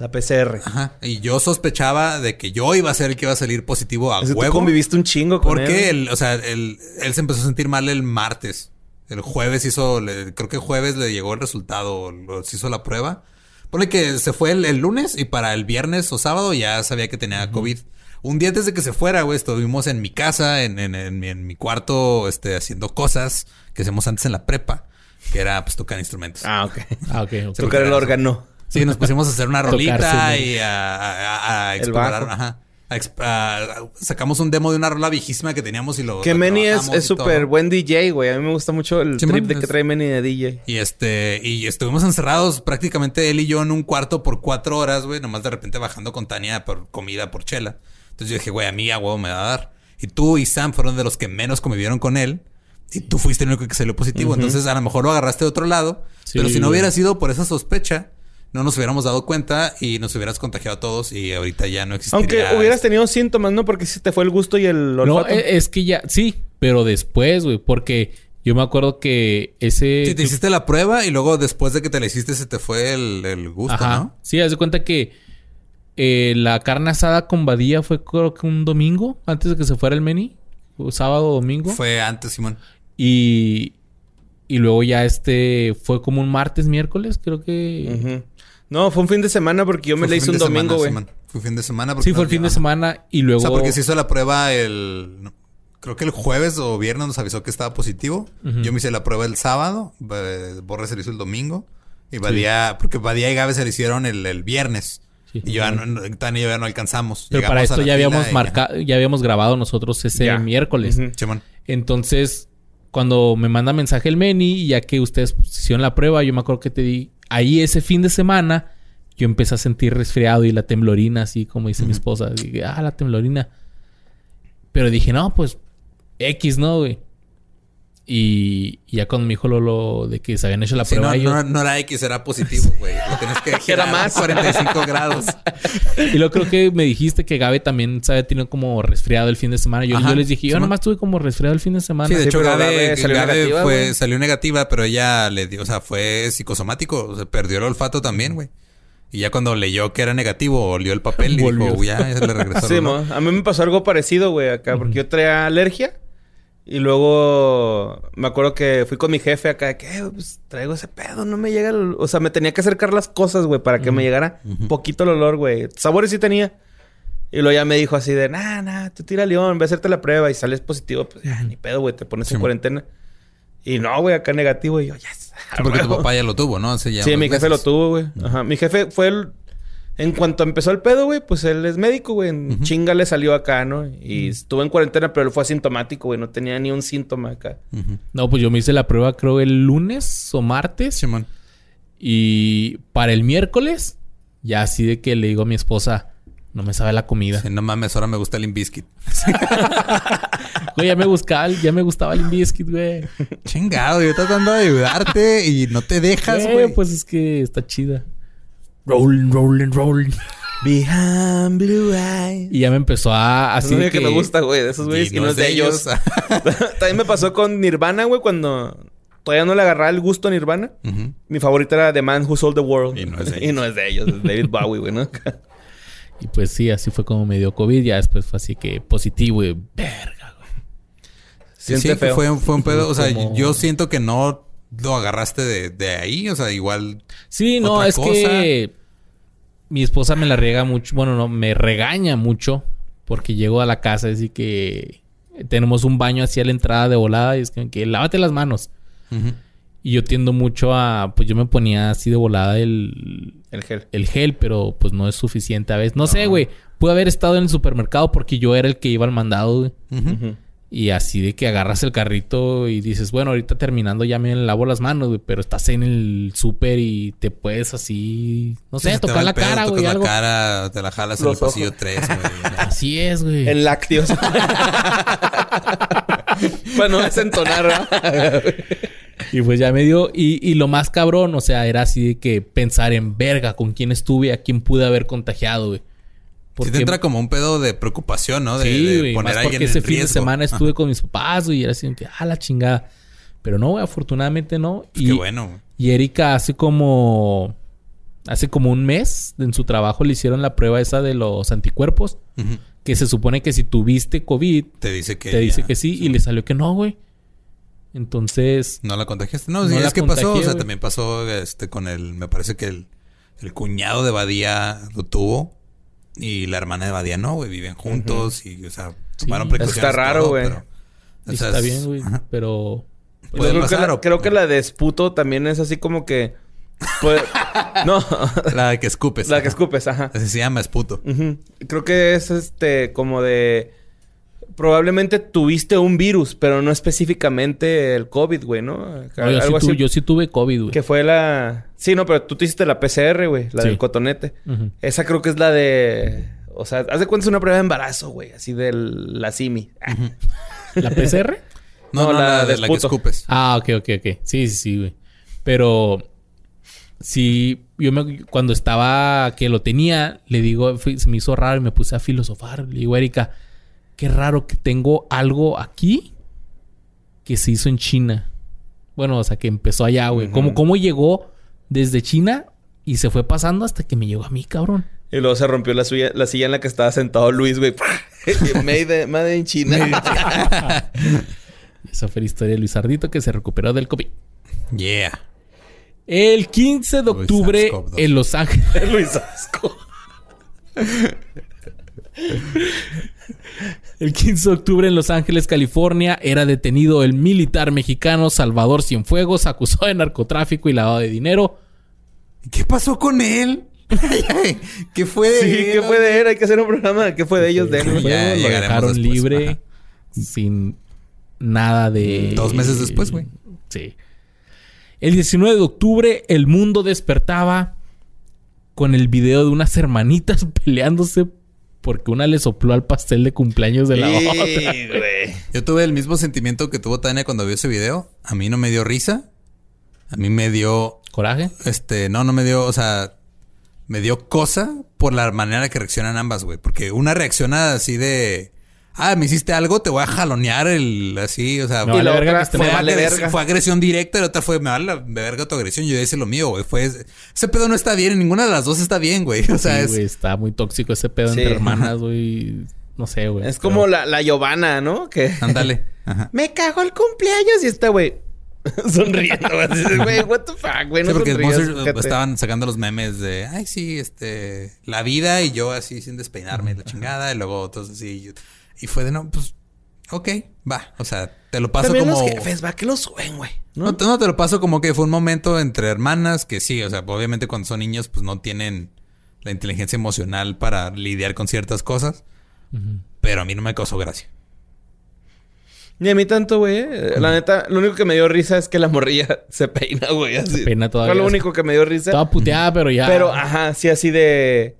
La PCR. Ajá. Y yo sospechaba de que yo iba a ser el que iba a salir positivo a Es que tú conviviste un chingo con Porque él. él, o sea, él, él se empezó a sentir mal el martes. El jueves hizo, le- creo que jueves le llegó el resultado, lo- se hizo la prueba. Pone que se fue el, el lunes y para el viernes o sábado ya sabía que tenía COVID. Un día antes de que se fuera, güey, estuvimos en mi casa, en, en, en mi, en mi cuarto, este, haciendo cosas que hacíamos antes en la prepa, que era pues tocar instrumentos. Ah, ok. [LAUGHS] Ah, ok, ok. Tocar el órgano. Sí, nos pusimos a hacer una [LAUGHS] rolita y a, explorar. Ajá. A exp- a- sacamos un demo de una rola viejísima que teníamos y lo. Que lo Manny es súper buen DJ, güey. A mí me gusta mucho el Simón, trip de que trae Manny de DJ. Y este, y estuvimos encerrados prácticamente él y yo en un cuarto por cuatro horas, güey, nomás de repente bajando con Tania por comida, por chela. Entonces yo dije, güey, a mí a huevo me va a dar. Y tú y Sam fueron de los que menos convivieron con él. Y tú fuiste el único que salió positivo. Entonces a lo mejor lo agarraste de otro lado. Sí, pero si no hubiera sido por esa sospecha, no nos hubiéramos dado cuenta y nos hubieras contagiado a todos y ahorita ya no existiría. Aunque hubieras tenido síntomas, ¿no? Porque si te fue el gusto y el No, olfato. e- es que ya, sí, pero después, güey, porque Yo me acuerdo que ese... Sí, te hiciste la prueba y luego después de que te la hiciste se te fue el, el gusto, Ajá. ¿no? Sí, haz de cuenta que eh, la carne asada con Badía fue creo que un domingo antes de que se fuera el Meni. O sábado o domingo. Fue antes, Simón. Y, y luego ya este fue como un martes, miércoles, creo que... No, fue un fin de semana porque yo me Fue la hice fin un de domingo, semana, güey. Fue fin de semana. porque Sí, fue el fin de semana y luego... O sea, porque se hizo la prueba el... no, creo que el jueves o viernes nos avisó que estaba positivo. Yo me hice la prueba el sábado. eh, Borre se lo hizo el domingo. Y Badía... Porque Badía y Gabe se lo hicieron el, el viernes. Sí. Y yo ya no, Tania y yo ya no alcanzamos. Pero Llegamos para esto la ya habíamos marcado, ya habíamos grabado nosotros ese Ya. miércoles. Simón. Entonces, cuando me manda mensaje el Meni, y ya que ustedes hicieron la prueba, yo me acuerdo que te di, ahí ese fin de semana, yo empecé a sentir resfriado y la temblorina, así como dice mi esposa. Dije, ah, la temblorina. Pero dije, no, pues, X, ¿no, güey? Y, ya cuando me dijo Lolo de que se habían hecho la Sí, prueba, no, yo- no, no era X, era positivo, güey. Lo tienes que [LAUGHS] girar Era más. 45 grados. [LAUGHS] Y luego creo que me dijiste que Gabe también había tenido como resfriado el fin de semana. Yo, yo les dije, yo nomás tuve como resfriado el fin de semana. Sí, de Sí, hecho, Gabe, Gabe salió Gabe negativa, fue, güey. salió negativa, pero ella le dio, o sea, fue psicosomático, o sea, perdió el olfato también, güey. Y ya cuando leyó que era negativo, olió el papel y [LAUGHS] Volvió. dijo, ya, ya se le regresó. Sí, el olor". mo. a mí me pasó algo parecido, güey, acá, porque yo traía alergia. Y luego me acuerdo que fui con mi jefe acá, de que "Eh, pues, traigo ese pedo, no me llega el... O sea, me tenía que acercar las cosas, güey, para que me llegara un poquito el olor, güey. Sabores sí tenía. Y luego ya me dijo así de, nah, nah, tú tira león, ve a hacerte la prueba y sales positivo, pues ya, ni pedo, güey, te pones Sí, en cuarentena. Y no, güey, acá negativo. Y yo, yes. Sí, porque tu [LAUGHS] huevo". papá ya lo tuvo, ¿no? Hace ya Sí, mi jefe lo tuvo, güey. Ajá. Mi jefe fue el... En cuanto empezó el pedo, güey, pues él es médico, güey. En chinga le salió acá, ¿no? Y estuvo en cuarentena, pero él fue asintomático, güey. No tenía ni un síntoma acá. No, pues yo me hice la prueba creo el lunes o martes. Y para el miércoles, ya así de que le digo a mi esposa, no me sabe la comida. Sí, no mames, ahora me gusta el Limbiskit. [LAUGHS] Güey, ya me buscaba, ya me gustaba el biscuit, güey. Chingado, yo tratando de ayudarte y no te dejas, Güey, güey. pues es que está chida. Rolling, rolling, rolling. Behind blue eyes. Y ya me empezó a Así de que... que, me gusta, güey. De esos güeyes Y no es de ellos. [LAUGHS] También me pasó con Nirvana, güey, cuando todavía no le agarraba el gusto a Nirvana. Mi favorita era The Man Who Sold the World. Y no es de [LAUGHS] y ellos. no es de ellos, es David Bowie, güey, ¿no? [LAUGHS] Y pues sí, así fue como me dio COVID. Ya después fue así que positivo y verga, güey. Sí, feo. fue, fue un pedo. O sea, Como- yo siento que no lo agarraste de, de ahí. O sea, igual. Sí, no, es que mi esposa me la riega mucho. Bueno, no, me regaña mucho porque llego a la casa y así que tenemos un baño hacia la entrada de volada y es que, que lávate las manos. Y yo tiendo mucho a, pues yo me ponía así de volada el, El gel. el gel, pero pues no es suficiente a veces. No, sé, güey. Pude haber estado en el supermercado porque yo era el que iba al mandado, güey. Y así de que agarras el carrito y dices, bueno, ahorita terminando ya me lavo las manos, güey. Pero estás en el súper y te puedes así, no sé, tocar la pedo, cara, tocas güey, la algo. cara, te la jalas en el pasillo ojos. 3, güey. [LAUGHS] Así es, güey. En lácteos. [LAUGHS] Para no desentonar, ¿verdad? Y pues ya me dio. Y, y lo más cabrón, o sea, era así de que pensar en verga, con quién estuve, a quién pude haber contagiado, güey. Sí te entra como un pedo de preocupación, ¿no? De, sí, de poner más a porque alguien ese en fin de semana estuve Ajá. con mis papás, güey, y era así ah, la chingada. Pero no, güey, afortunadamente no. Pues y, Qué bueno, y Erika hace como... Hace como un mes en su trabajo le hicieron la prueba esa de los anticuerpos. Que se supone que si tuviste COVID, Te dice que. te dice que sí, y le salió que no, güey. Entonces, No la contagiaste. No, No sí, es que pasó. O sea, también pasó este con el. Me parece que el, el cuñado de Badía lo tuvo. Y la hermana de Badía no, güey. Viven juntos y, o sea, Sí. tomaron Eso precauciones. está raro, güey. pero, o sea, está es- bien, güey. Pero... Puede creo, que la, o- creo que la de esputo también es así como que... pues, [LAUGHS] no, La que escupes. la que ajá. escupes, ajá. Así se llama, esputo. Creo que es este como de... Probablemente tuviste un virus, pero no específicamente el COVID, güey, ¿no? No, yo, sí Algo tu- así. yo sí tuve COVID, güey. Que fue la... Sí, no, pero tú te hiciste la PCR, güey. La Sí. del cotonete. Esa creo que es la de... O sea, haz de cuenta es una prueba de embarazo, güey. Así de la simi. [LAUGHS] ¿La PCR? [LAUGHS] No, No, no, la la, de la que escupes. Ah, ok, ok, ok. Sí, sí, sí, güey. Pero sí, yo me, cuando estaba que lo tenía, le digo, fui- se me hizo raro y me puse a filosofar. Le digo, Erika, qué raro que tengo algo aquí que se hizo en China. Bueno, o sea, que empezó allá, güey. ¿Cómo, ¿Cómo llegó desde China y se fue pasando hasta que me llegó a mí, cabrón? Y luego se rompió la, suya- la silla en la que estaba sentado Luis, güey. [LAUGHS] made, made in China. [LAUGHS] Esa fue la historia de Luis Ardito que se recuperó del COVID. Yeah. El 15 de octubre SARS-CoV-2. en Los Ángeles. [LAUGHS] Luis Asco. [LAUGHS] El 15 de octubre en Los Ángeles, California, era detenido el militar mexicano Salvador Cienfuegos, acusado de narcotráfico y lavado de dinero. ¿Qué pasó con él? [LAUGHS] ¿Qué fue de Sí, él? ¿qué fue de él? Hay que hacer un programa. ¿Qué fue de ellos? De él? Ya lo dejaron después. libre Ajá. sin nada de... Dos meses después, güey. Sí. El 19 de octubre, el mundo despertaba con el video de unas hermanitas [LAUGHS] peleándose porque una le sopló al pastel de cumpleaños de la Sí, otra. güey. Yo tuve el mismo sentimiento que tuvo Tania cuando vio ese video. A mí no me dio risa. A mí me dio, ¿Coraje? este, no, no me dio, o sea, me dio cosa por la manera que reaccionan ambas, güey. Porque una reacciona así de, ah, me hiciste algo, te voy a jalonear el, así, o sea, Me Y vale la verga fue fue, mal. vale agresión, verga. fue agresión directa y la otra fue, me vale verga tu agresión. Yo hice lo mío, güey. Fue, ese pedo no está bien, ninguna de las dos está bien, güey. O sea, Sí, es, güey, está muy tóxico ese pedo Sí. entre hermanas, güey. No sé, güey. Es pero- como la, la Giovanna, ¿no? Que [LAUGHS] ándale. Ajá. me cagó el cumpleaños y está, güey, [LAUGHS] sonriendo. Güey, what the fuck, güey. No Sí, porque sonrías, Monster, estaban sacando los memes de, ay, sí, este, la vida y yo así sin despeinarme y la chingada y luego otros así. yo- Y fue de, no, pues, ok, va. O sea, te lo paso También como... los jefes, va, que lo suben, güey. No, ¿No? te- no te lo paso como que fue un momento entre hermanas que sí, o sea, obviamente cuando son niños pues no tienen la inteligencia emocional para lidiar con ciertas cosas, pero a mí no me causó gracia. Ni a mí tanto, güey. eh. La neta, lo único que me dio risa es que la morrilla [LAUGHS] se peina, güey. Así. peina todavía. Fue lo único que me dio risa. Estaba puteada, pero ya. Pero, ajá, sí, así de...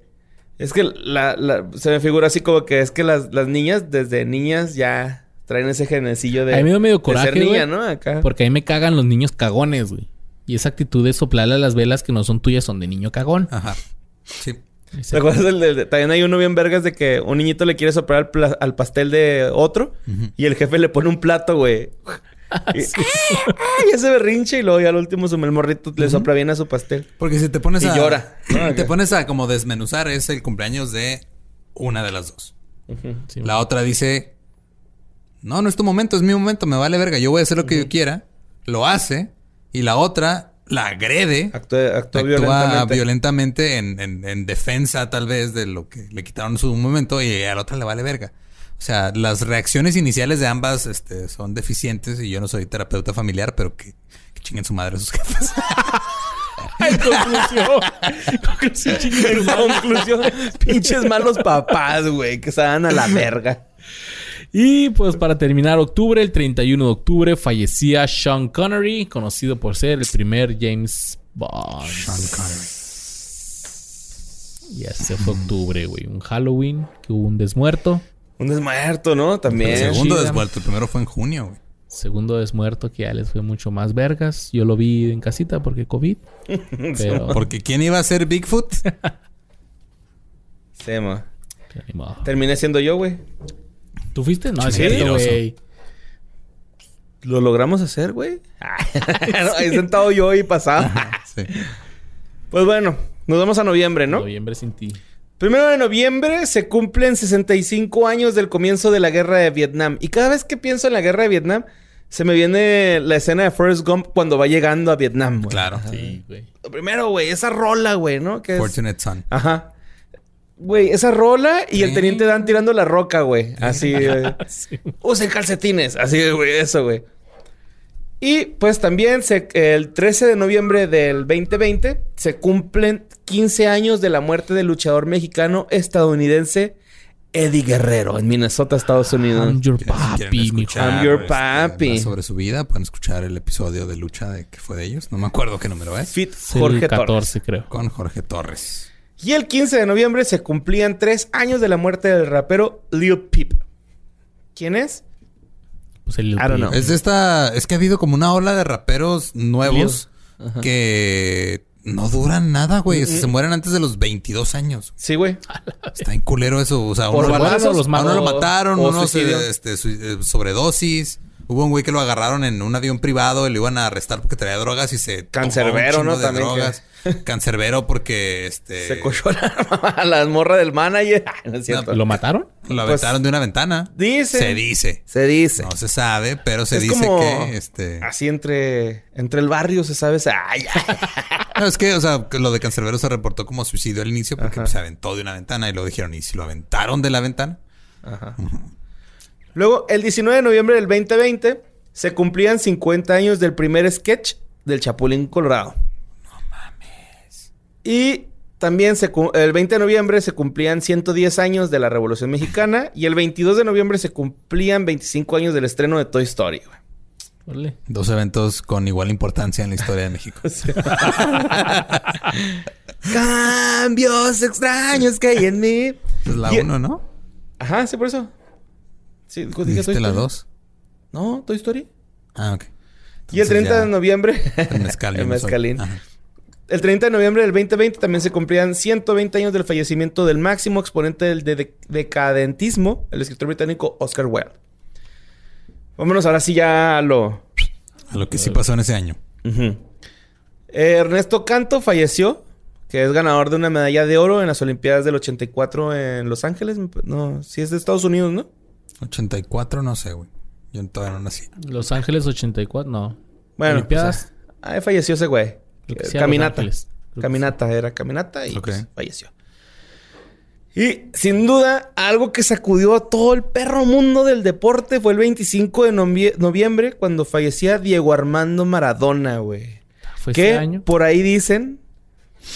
Es que la, la- se me figura así como que es que las, las niñas, desde niñas, ya traen ese genecillo de... A mí me dio medio de coraje, ser niña, ¿no? Acá. Porque a mí me cagan los niños cagones, güey. Y esa actitud de soplarle a las velas que no son tuyas son de niño cagón. Ajá. Sí. ¿Te acuerdas del, del- También hay uno bien vergas de que un niñito le quiere soplar al, pla- al pastel de otro y el jefe le pone un plato, güey. [LAUGHS] Y, ¡Ah! y ese berrinche y luego ya al último su el morrito le sopla bien a su pastel. Porque si te pones Y a... llora, ¿no? Te pones a como desmenuzar, es el cumpleaños de una de las dos. Sí, La otra dice, no, no es tu momento, es mi momento, me vale verga, yo voy a hacer lo que yo quiera. Lo hace. Y la otra la agrede. Actúa, actúa actúa violentamente. violentamente, en, en- en defensa tal vez de lo que le quitaron en su momento y a la otra le vale verga. O sea, las reacciones iniciales de ambas este, son deficientes y yo no soy terapeuta familiar, pero que, que chinguen su madre sus jefes. [LAUGHS] Ay, conclusión. conclusión, madre. Conclusión, pinches malos papás, güey, que se dan a la verga. Y pues para terminar octubre, el 31 de octubre, fallecía Sean Connery, conocido por ser el primer James Bond. Sean Connery. Y ese fue octubre, güey. Un Halloween, que hubo un desmuerto. Un desmuerto, ¿no? El También. segundo chida. desvuelto, el primero fue en junio, güey. Segundo desmuerto que ya les fue mucho más vergas. Yo lo vi en casita porque COVID. [LAUGHS] Pero... Porque ¿quién iba a ser Bigfoot? [LAUGHS] Sí, ma. pero ni modo. Terminé siendo yo, güey. ¿Tú fuiste? No, es Sí. cierto, güey. Lo logramos hacer, güey. [LAUGHS] Ahí sentado yo y pasaba. Sí. Pues bueno, nos vamos a noviembre, ¿no? Noviembre sin ti. Primero de noviembre se cumplen 65 años del comienzo de la guerra de Vietnam. Y cada vez que pienso en la guerra de Vietnam, se me viene la escena de Forrest Gump cuando va llegando a Vietnam, güey. Claro. Sí, güey. Lo Primero, güey, esa rola, güey, ¿no? Que es- Fortunate Son. Ajá. Güey, esa rola y el teniente Dan tirando la roca, güey. Así, [LAUGHS] güey. Sí. Usen calcetines. Así, güey, eso, güey. Y pues también se- el 13 de noviembre del 2020 se cumplen 15 años de la muerte del luchador mexicano estadounidense Eddie Guerrero en Minnesota, Estados Unidos. I'm your papi, escuchar, I'm your este, papi. sobre su vida, pueden escuchar el episodio de lucha de que fue de ellos. No me acuerdo qué número es. Fit Jorge 14, Torres. creo. Con Jorge Torres. Y el 15 de noviembre se cumplían tres años de la muerte del rapero Lil Peep. ¿Quién es? Pues el I don't know. Es esta. Es que ha habido como una ola de raperos nuevos que no duran nada, güey. O sea, se mueren antes de los 22 años. Sí, güey. Está en culero eso. O sea, Por uno, balazos a uno lo mataron, o suicidio. eh, este, eh, sobredosis, Hubo un güey que lo agarraron en un avión privado y lo iban a arrestar porque traía drogas y se. tomó un Cancerbero, ¿no? de También que- drogas. [LAUGHS] Cancerbero porque este. Se cochó la, [LAUGHS] a la morra del manager. Ay, [LAUGHS] no es cierto. ¿Lo mataron? Lo Pues, aventaron de una ventana. dice. Se dice. Se dice. No se sabe, pero se Es dice como que este. Así entre, entre el barrio se sabe. se- Ay, ay. No, es que, o sea, que lo de Cancerbero se reportó como suicidio al inicio porque Ajá. pues, se aventó de una ventana y luego dijeron, ¿y si lo aventaron de la ventana? Ajá. Luego, el 19 de noviembre del 2020, se cumplían 50 años del primer sketch del Chapulín Colorado. No mames. Y también se el 20 de noviembre se cumplían 110 años de la Revolución Mexicana y el 22 de noviembre se cumplían 25 años del estreno de Toy Story. güey. Dos eventos con igual importancia en la historia de México. [LAUGHS] Cambios extraños que hay en mí. Es la Y- uno, ¿no? Ajá, sí, por eso. Sí, dije Toy la. No, Toy Story. Ah, ok. y el Entonces 30 ya- de noviembre. [LAUGHS] El mezcal. yo el mezcalín. El 30 de noviembre del 2020 también se cumplían 120 años del fallecimiento del máximo exponente del de- decadentismo, el escritor británico Oscar Wilde. Vámonos ahora sí ya a lo... A lo que sí pasó en ese año. Eh, Ernesto Canto falleció, que es ganador de una medalla de oro en las Olimpiadas del 84 en Los Ángeles. No, sí es de Estados Unidos, ¿no? 84, no sé, güey. Yo todavía no nací. Los Ángeles 84, no. Bueno, Olimpiadas. pues, ah, ahí falleció ese güey. Eh, caminata. Caminata, era caminata y pues, falleció. Y sin duda, algo que sacudió a todo el perro mundo del deporte fue el 25 de novie- noviembre cuando fallecía Diego Armando Maradona, güey. Fue Que ese año. por ahí dicen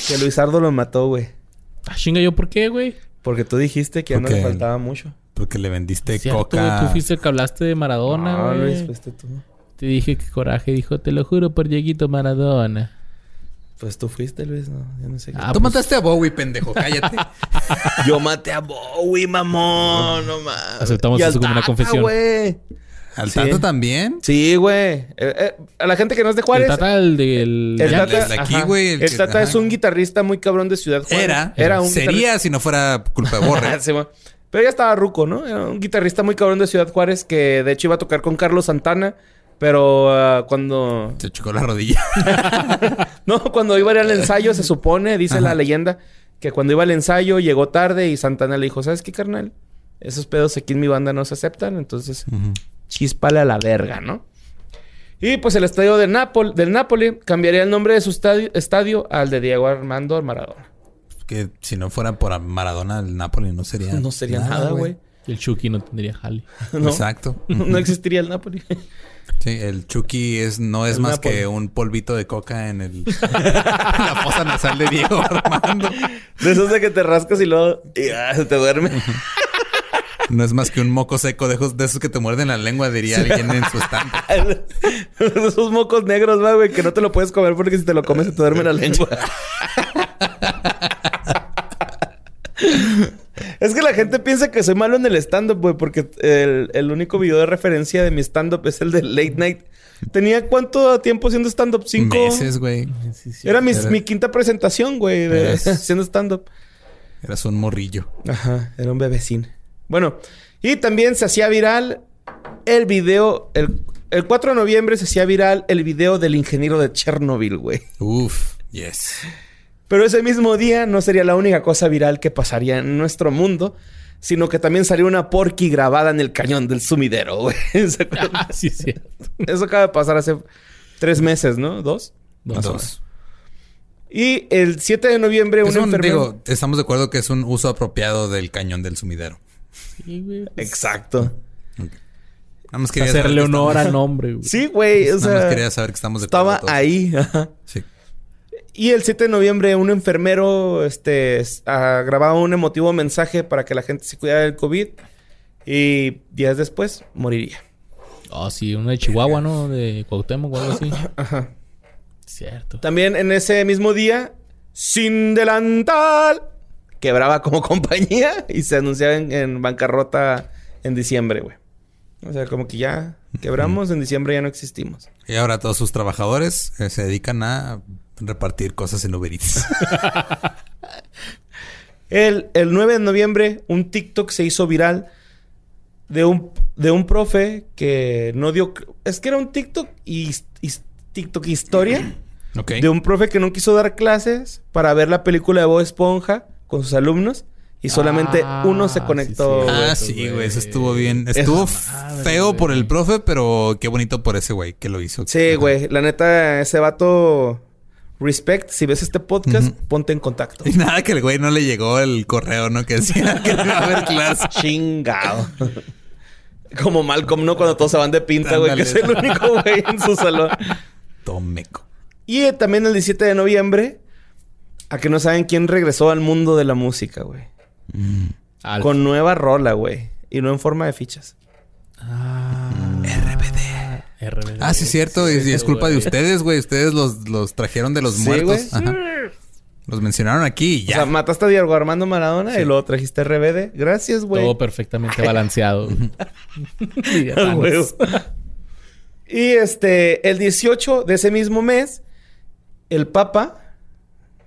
que Luisardo lo mató, güey. Ah, chinga, ¿yo por qué, güey? Porque tú dijiste que ya no le faltaba mucho. Porque le vendiste Cierto, coca. Tú fuiste el que hablaste de Maradona, no, güey. Luis, fuiste tú. Te dije que coraje. Dijo, te lo juro por Dieguito Maradona. Pues tú fuiste, Luis, no, yo no sé qué. Ah, Tú pues- mataste a Bowie, pendejo. Cállate. [LAUGHS] Yo maté a Bowie, mamón, no mames. Aceptamos eso como una Tata, confesión. güey. ¿Al Sí. tanto también? Sí, güey. Eh, eh, a la gente que no es de Juárez. el tata, el del... el Tata- Tata, el de aquí, güey, el El que- Tata es un guitarrista muy cabrón de Ciudad Juárez. Era. Era un Sería si no fuera culpa de Borre. [LAUGHS] Sí, güey. Pero ya estaba ruco, ¿no? Era un guitarrista muy cabrón de Ciudad Juárez que de hecho iba a tocar con Carlos Santana. Pero ah, cuando... Se chocó la rodilla. [LAUGHS] No, cuando iba a ir al ensayo, se supone, dice la leyenda, que cuando iba al ensayo llegó tarde y Santana le dijo, ¿sabes qué, carnal? Esos pedos aquí en mi banda no se aceptan, entonces chispale a la verga, ¿no? Y pues el estadio de Napol del Napoli cambiaría el nombre de su estadio, estadio al de Diego Armando Maradona. Que si no fuera por Maradona, el Napoli no sería. [LAUGHS] No sería nada, güey. El Chucky no tendría jale. [LAUGHS] No, Exacto. [LAUGHS] no existiría el Napoli. Sí, el Chucky es, no es El más Napoli. que un polvito de coca en el en la fosa nasal de Diego Armando. De esos de que te rascas y luego y, ah, se te duerme. No es más que un moco seco de esos, de esos que te muerden la lengua, diría alguien en su stand. Esos mocos negros, va, güey, que no te lo puedes comer porque si te lo comes se te duerme la lengua. Es que la gente piensa que soy malo en el stand-up, güey, porque el, el único video de referencia de mi stand-up es el de Late Night. ¿Tenía cuánto tiempo haciendo stand-up? ¿Cinco? Meses, güey. Era mi, Era- mi quinta presentación, güey, [LAUGHS] haciendo stand-up. Eras un morrillo. Ajá, era un bebecín. Bueno, y también se hacía viral el video, el, el 4 de noviembre se hacía viral el video del ingeniero de Chernobyl, güey. Uf, yes. Pero ese mismo día no sería la única cosa viral que pasaría en nuestro mundo, sino que también salió una porky grabada en el cañón del sumidero, [LAUGHS] güey. ¿Se acuerdan? Ah, sí, sí. Eso acaba de pasar hace tres meses, ¿no? ¿Dos? Más o menos. Dos. Y el 7 de noviembre un Es un, enfermero... digo, estamos de acuerdo que es un uso apropiado del cañón del sumidero. Sí, güey. pues, Exacto. Nada más quería saber Hacerle que honor estamos- al nombre, güey. Sí, güey. [LAUGHS] O Nada más quería saber que estamos de acuerdo estaba todos. ahí. ajá. Sí. Y el 7 de noviembre un enfermero este, ah, grababa un emotivo mensaje para que la gente se cuidara del COVID. Y días después moriría. Oh, sí, uno de Chihuahua, ¿no? De Cuauhtémoc o algo así. Ajá. Cierto. También en ese mismo día, Sin Delantal quebraba como [LAUGHS] compañía y se anunciaba en, en bancarrota en diciembre, güey. O sea, como que ya quebramos, en diciembre ya no existimos. Y ahora todos sus trabajadores eh, se dedican a repartir cosas en Uber Eats. [LAUGHS] El, el 9 de noviembre, un TikTok se hizo viral de un, de un profe que no dio... Es que era un TikTok y, y- TikTok historia [CLEARS THROAT] de un profe que no quiso dar clases para ver la película de Bob Esponja con sus alumnos y solamente Ah, uno se conectó. sí. Ah, Eso, sí, güey. Eso estuvo bien. Estuvo feo por el profe, pero qué bonito por ese güey que lo hizo. Sí, güey. La neta, ese vato... Respect. Si ves este podcast, ponte en contacto. [LAUGHS] Y nada que el güey no le llegó el correo, ¿no? Que decía que no iba a haber clase. [LAUGHS] Chingado. Como Malcolm, ¿no? Cuando todos se van de pinta, güey. Que es el único güey en su salón. Tomeco. Y eh, también el 17 de noviembre... A que no saben quién regresó al mundo de la música, güey. Alf. Con nueva rola, güey. Y no en forma de fichas. Ah, RBD. Ah, sí, cierto. Y, y es culpa de ustedes, güey. Ustedes los, los trajeron de los Sí, muertos. Ajá. Los mencionaron aquí y O ya. sea, mataste a Diego Armando Maradona y luego trajiste RBD. Gracias, güey. Todo perfectamente balanceado. [LAUGHS] Y Ah, [LAUGHS] y este, el 18 de ese mismo mes, el Papa,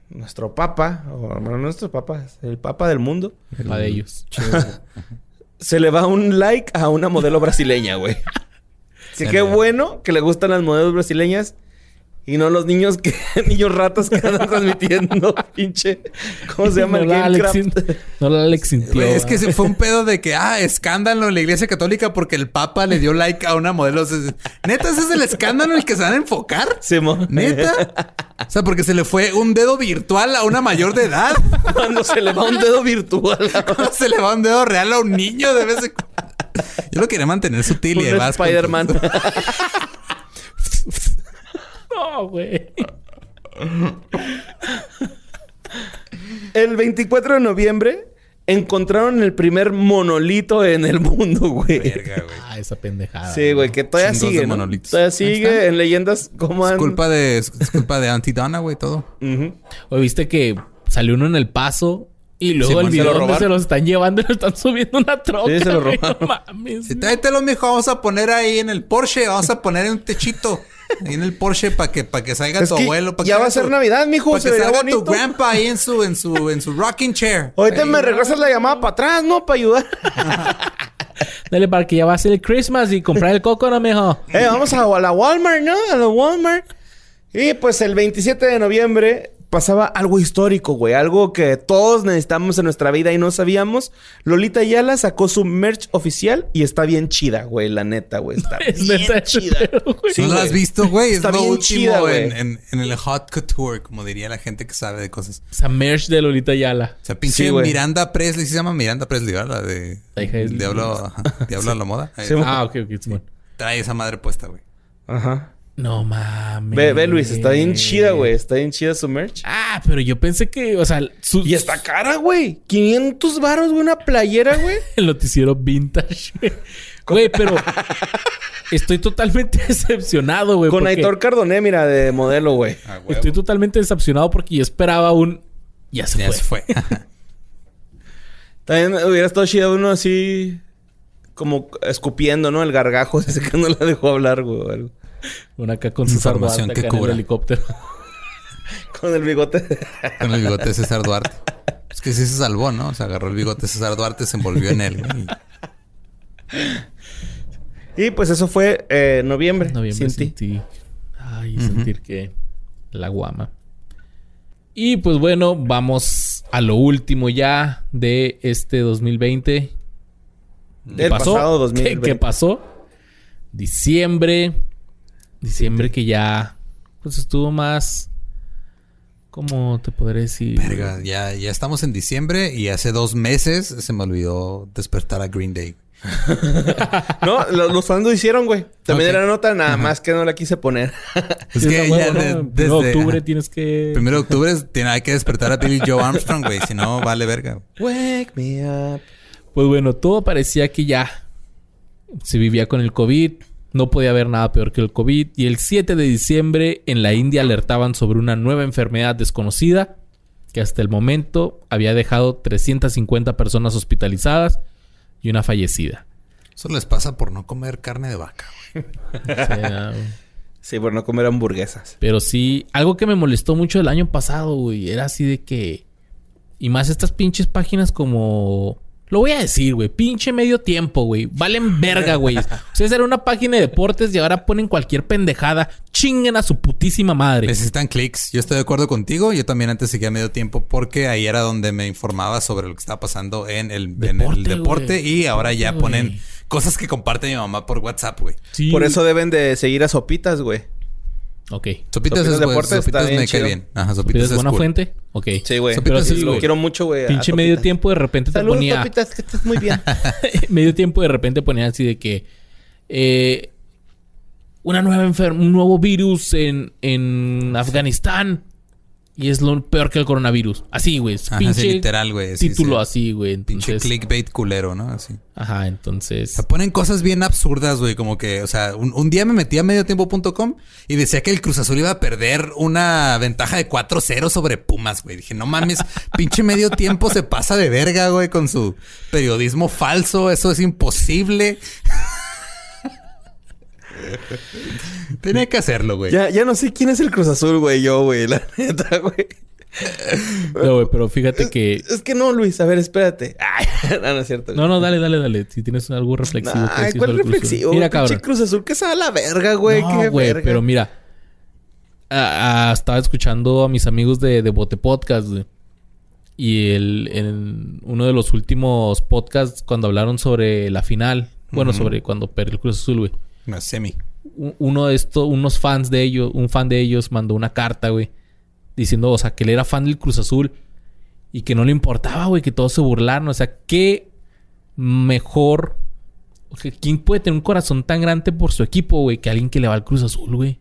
nuestro Papa, o no nuestro Papa, es el Papa del mundo, Pa' de ellos. [LAUGHS] se le va un like a una modelo brasileña, güey. Que qué bueno que le gustan las modelos brasileñas y no los niños que [LAUGHS] niños ratas que andan transmitiendo, [LAUGHS] pinche. ¿Cómo se llama no el Gamecraft? no la Alex sintió. Es que se fue un pedo de que, ah, escándalo en la iglesia católica porque el papa le dio like a una modelo. Neta, ese es el escándalo en el que se van a enfocar. Simón. Neta. O sea, porque se le fue un dedo virtual a una mayor de edad. [LAUGHS] Cuando se le va un dedo virtual. Cuando se le va un dedo real a un niño de vez en cuando. [LAUGHS] Yo lo quería mantener sutil y Un además. con- Spider-Man. [LAUGHS] No, güey. El 24 de noviembre encontraron el primer monolito en el mundo, güey. Verga, güey. Ah, esa pendejada. Sí, güey, que todavía Chingos de sigue. Todavía sigue en leyendas como han... Es culpa de, es culpa de Antidana, güey, todo. Oye, viste que salió uno en el paso y luego el se video lo donde robaron. se los están llevando y lo están subiendo una troca. Sí, se lo robaron. No mames. Si tráetelo, mijo, vamos a poner ahí en el Porsche, vamos a poner un techito. Ahí en el Porsche para que, para que salga Es tu que abuelo. Pa' que ya va a ser tu- Navidad, mijo, Para que salga bonito. tu grandpa ahí en su, en su, en su rocking chair. Ahorita Ahí, me ¿no? regresas la llamada para atrás, ¿no? Para ayudar. [LAUGHS] Dale para que ya va a ser el Christmas y comprar el coco, no, mijo. eh, vamos a, a la Walmart, ¿no? A la Walmart. Y pues el 27 de noviembre pasaba algo histórico, güey. Algo que todos necesitamos en nuestra vida y no sabíamos. Lolita Ayala sacó su merch oficial y está bien chida, güey. La neta, güey. Está [LAUGHS] Es bien neta chida. Sí, ¿No güey. has visto, güey? Es lo bien último chida, güey. en, en, en el hot couture, como diría la gente que sabe de cosas. Esa merch de Lolita Yala. O sea, pinche Sí. Miranda Presley, ¿sí se llama Miranda Presley, ¿verdad? La de La hija de- Diablo, Diablo a la moda. Sí, Ah, ok, ok. Trae esa madre puesta, güey. Ajá. No mames. Ve, ve, Luis. Está bien chida, güey. Está bien chida su merch. Ah, pero yo pensé que, o sea, su, Y está cara, güey. 500 varos, güey. Una playera, güey. [LAUGHS] el noticiero vintage. güey. Güey, pero [LAUGHS] estoy totalmente decepcionado, güey. Con porque Aitor Cardoné, mira, de modelo, güey. Estoy totalmente decepcionado porque yo esperaba un. Ya se Ya fue. se fue. [LAUGHS] También hubiera estado chido uno así... Como escupiendo, ¿no? El gargajo ese que no la dejó hablar, güey. Una acá con César Información Duarte que acá en el cubra. helicóptero. [LAUGHS] Con el bigote. Con el bigote de César Duarte. Es que sí se salvó, ¿no? O sea, agarró el bigote de César Duarte, se envolvió en él. y pues eso fue eh, noviembre. Noviembre sin sin ti. Ay, sentir que la guama. Y pues bueno, vamos a lo último ya de este 2020. ¿Qué Del pasado 2020. ¿Qué, qué pasó? Diciembre. Diciembre que ya pues estuvo más ¿Cómo te podré decir? Verga, ya, ya estamos en diciembre y hace dos meses se me olvidó despertar a Green Day. [LAUGHS] No, lo- los fans lo hicieron, güey. También era nota, nada más que no la quise poner. [LAUGHS] Es que ya desde Primero de octubre tienes que... primero de [LAUGHS] octubre tiene, hay que despertar a Billy Joe Armstrong, güey. Si no, vale verga. Wake me up. Pues bueno, todo parecía que ya se vivía con el COVID. No podía haber nada peor que el COVID. Y el 7 de diciembre en la India alertaban sobre una nueva enfermedad desconocida que hasta el momento había dejado 350 personas hospitalizadas y una fallecida. Eso les pasa por no comer carne de vaca, güey. O sea, Sí, por no comer hamburguesas. pero sí, algo que me molestó mucho el año pasado, güey, era así de que... Y más estas pinches páginas como Lo voy a decir, güey. Pinche medio tiempo, güey. Valen verga, güey. [LAUGHS] Ustedes eran una página de deportes y ahora ponen cualquier pendejada. Chinguen a su putísima madre. Necesitan clics. Yo estoy de acuerdo contigo. Yo también antes seguía medio tiempo porque ahí era donde me informaba sobre lo que estaba pasando en el en el Deporte. Y ahora ya ponen cosas que comparte mi mamá por WhatsApp, güey. Sí, Por eso deben de seguir a Sopitas, güey. Ok. Sopitas, Sopitas es, Deportes Deportes está Sopitas bien me cae chido. bien. Ajá, Sopitas ¿Pides es buena cool. fuente? Ok. Sí, güey. Sopitas sí, es lo quiero mucho, güey. Pinche medio Sopitas. tiempo de repente te Saludos, ponía... Sopitas, que estés muy bien. [LAUGHS] medio tiempo de repente ponía así de que eh, una nueva enfer- un nuevo virus en, en Afganistán y es lo peor que el coronavirus. Así, güey. es Pinche sí, literal, güey. sí, título sí. así, güey. Pinche Entonces, clickbait culero, ¿no? Así. ajá, entonces. Se ponen cosas bien absurdas, güey. Como que, o sea, un, un día me metí a mediotiempo.com y decía que el Cruz Azul iba a perder una ventaja de 4-0 sobre Pumas, güey. Dije, no mames, [LAUGHS] pinche medio tiempo se pasa de verga, güey, con su periodismo falso. Eso es imposible. [LAUGHS] [LAUGHS] Tenía que hacerlo, güey. ya, ya no sé quién es el Cruz Azul, güey. Yo, güey. La [LAUGHS] neta, güey. No, güey, pero fíjate que. Es que no, Luis. A ver, espérate. [LAUGHS] Ay, no, no es cierto. No, no, dale, dale, dale. Si tienes algo reflexivo. que Ay, ¿cuál Cruz reflexivo? Mira, Pinche cabrón. Cruz Azul que se va a la verga, güey. No, Qué güey, verga. pero mira. estaba escuchando a mis amigos de, de Bote Podcast, güey. Y el, en uno de los últimos podcasts, cuando hablaron sobre la final, bueno, sobre cuando perdió el Cruz Azul, güey. No, semi. Uno de estos, unos fans de ellos, un fan de ellos mandó una carta, güey, diciendo, o sea, que él era fan del Cruz Azul y que no le importaba, güey, que todos se burlaron. O sea, qué mejor. o sea, ¿Quién puede tener un corazón tan grande por su equipo, güey, que alguien que le va al Cruz Azul, güey?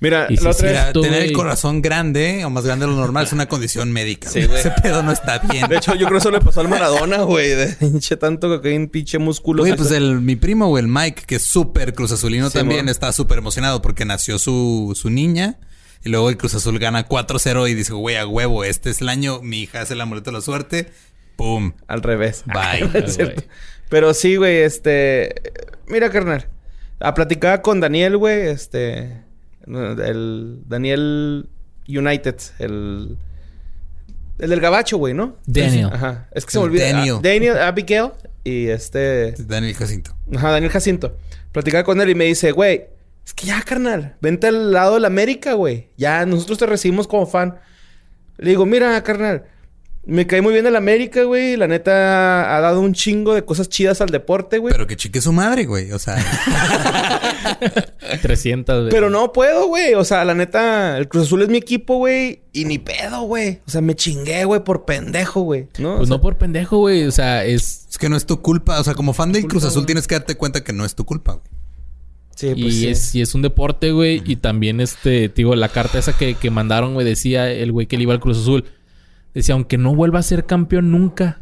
Mira, Y otra Mira, tener el güey. corazón grande o más grande de lo normal es una condición médica. Sí, güey. güey. Ese pedo no está bien. De hecho, yo creo que eso le pasó al Maradona, güey. De [LAUGHS] pinche tanto que hay un pinche músculo. Oye, pues el, mi primo, güey, el Mike, que es súper Cruz Azulino Sí, también, está súper emocionado porque nació su, su niña. Y luego el Cruz Azul gana 4-0 y dice, güey, a huevo, este es el año, mi hija hace el amuleto de la suerte. ¡Pum! Al revés. Bye. [LAUGHS] Es. Pero sí, güey, este... Mira, carnal. A platicaba con Daniel, güey, este... El Daniel United, el... El del gabacho, güey, ¿no? Daniel. Ajá. Es que se me olvida. Daniel. Ah, Daniel, Abigail y este... Daniel Jacinto. Ajá, Daniel Jacinto. Platicaba con él y me dice, güey, es que ya, carnal, vente al lado de la América, güey. Ya, nosotros te recibimos como fan. Le digo, mira, carnal, me cae muy bien el América, güey. La neta ha dado un chingo de cosas chidas al deporte, güey. Pero que chique su madre, güey. O sea, [LAUGHS] [LAUGHS] 300, güey. Pero no puedo, güey. O sea, la neta, el Cruz Azul es mi equipo, güey. Y ni pedo, güey. O sea, me chingué, güey, por pendejo, güey. ¿No? Pues O sea, no por pendejo, güey. O sea, es... es que no es tu culpa. O sea, como fan del Culpa, Cruz Azul tienes que darte cuenta que no es tu culpa, güey. Sí, y, pues sí. es, y es un deporte, güey. Y también, este, te digo, la carta esa que, que mandaron, güey, decía el güey que le iba al Cruz Azul. Decía, aunque no vuelva a ser campeón nunca.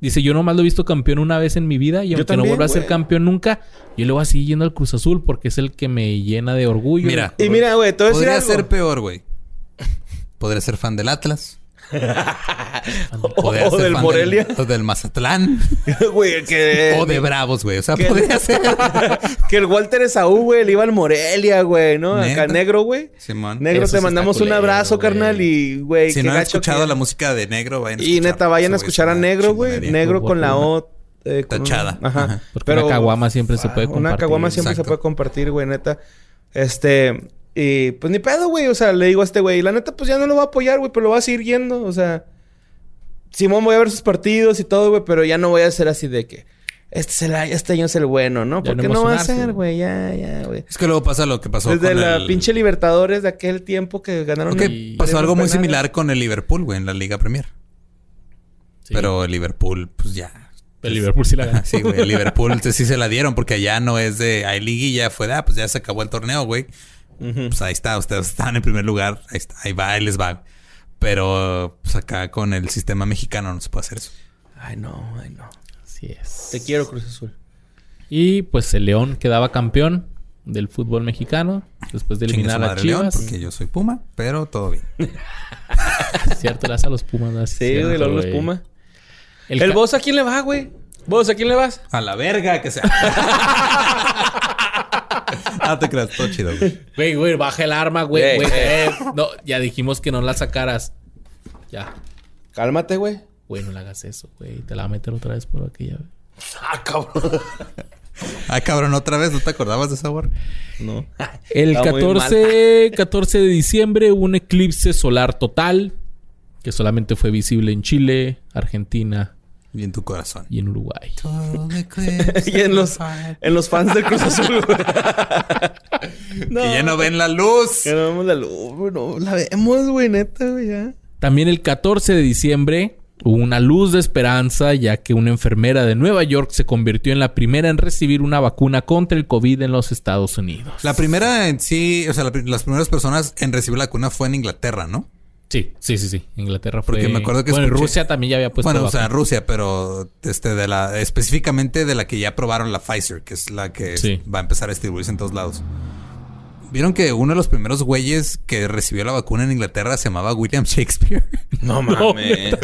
Dice, yo nomás lo he visto campeón una vez en mi vida. Y Yo aunque no vuelva a ser campeón nunca, yo le voy a seguir yendo al Cruz Azul porque es el que me llena de orgullo. Mira. Y mira, güey, decir Podría ser peor, güey. [LAUGHS] Podría ser fan del Atlas. [LAUGHS] O, Podría o ser del Morelia. o del Mazatlán. [LAUGHS] Güey, que... o de Bravos, güey. O sea, que- podría [LAUGHS] ser. que el Walter Esaú, güey, le iba al Morelia, güey, ¿no? ¿Neta? Acá negro, güey. Simón. Negro, Eso te mandamos un abrazo, güey. carnal. Y, güey, Si no han escuchado que- la música de Negro, vayan a Y neta, vayan a escuchar es a una Negro, güey. Negro con la. O... eh, con- Tachada. Ajá. Ajá. Porque una caguama siempre se puede Una compartir. caguama siempre se puede compartir, güey, neta. Este... Y pues ni pedo, güey. O sea, le digo a este güey, la neta, pues ya no lo voy a apoyar, güey, pero lo voy a seguir yendo. O sea, Simón voy a ver sus partidos y todo, güey, pero ya no voy a ser así de que este, es el, este año es el bueno, ¿no? Ya no Porque no va a ser, güey. ya, ya, güey. Es que luego pasa lo que pasó Desde con la el... pinche Libertadores de aquel tiempo que ganaron. El- pasó algo muy penales. similar con el Liverpool, güey, en la Liga Premier. Sí. Pero el Liverpool, pues ya. El Liverpool sí la gana. Sí, güey. El Liverpool sí se la dieron porque allá no es de... Hay liguilla, fue de... Ah, pues ya se acabó el torneo, güey. Pues ahí está. Ustedes están en primer lugar. Ahí está. Ahí va, ahí les va. Pero pues acá con el sistema mexicano no se puede hacer eso. Ay, no, ay, no. Así es. Te quiero, Cruz Azul. Y pues el León quedaba campeón del fútbol mexicano después de eliminar a madre León, Chivas. porque yo soy Puma, pero todo bien. [LAUGHS] Cierto, le hace a los Pumas. ¿no? Sí, Cierto, güey, los güey. Puma. El, ¿El, vos a quién le va, güey? ¿Vos a quién le vas? A la verga que sea. [LAUGHS] ah, te creas, todo chido, güey. Güey, güey, baja el arma, güey. Ey, güey. ey. Eh, no, ya dijimos que no la sacaras. Ya. Cálmate, güey. Güey, no le hagas eso, güey. Te la va a meter otra vez por aquella. Ah, cabrón. Ah, cabrón, otra vez, ¿no te acordabas de esa borra? No. El Está muy 14, 14 de diciembre hubo un eclipse solar total que solamente fue visible en Chile, Argentina Y en tu corazón. y en Uruguay. [LAUGHS] y en los, en los fans del Cruz Azul, [LAUGHS] no. Que ya no ven la luz. Que no vemos la luz, güey. No, la vemos, güey, neta, güey, ya. También el 14 de diciembre hubo una luz de esperanza ya que una enfermera de Nueva York se convirtió en la primera en recibir una vacuna contra el COVID en los Estados Unidos. La primera en sí, o sea, la las primeras personas en recibir la vacuna fue en Inglaterra, ¿no? Sí, sí, sí, sí. Inglaterra fue... Porque me acuerdo que Bueno, en escuché- Rusia también ya había puesto bueno, o sea. Rusia, pero este de la específicamente de la que ya probaron la Pfizer, que es la que Sí. va a empezar a distribuirse en todos lados. Vieron que uno de los primeros güeyes que recibió la vacuna en Inglaterra se llamaba William Shakespeare. [LAUGHS] No mames.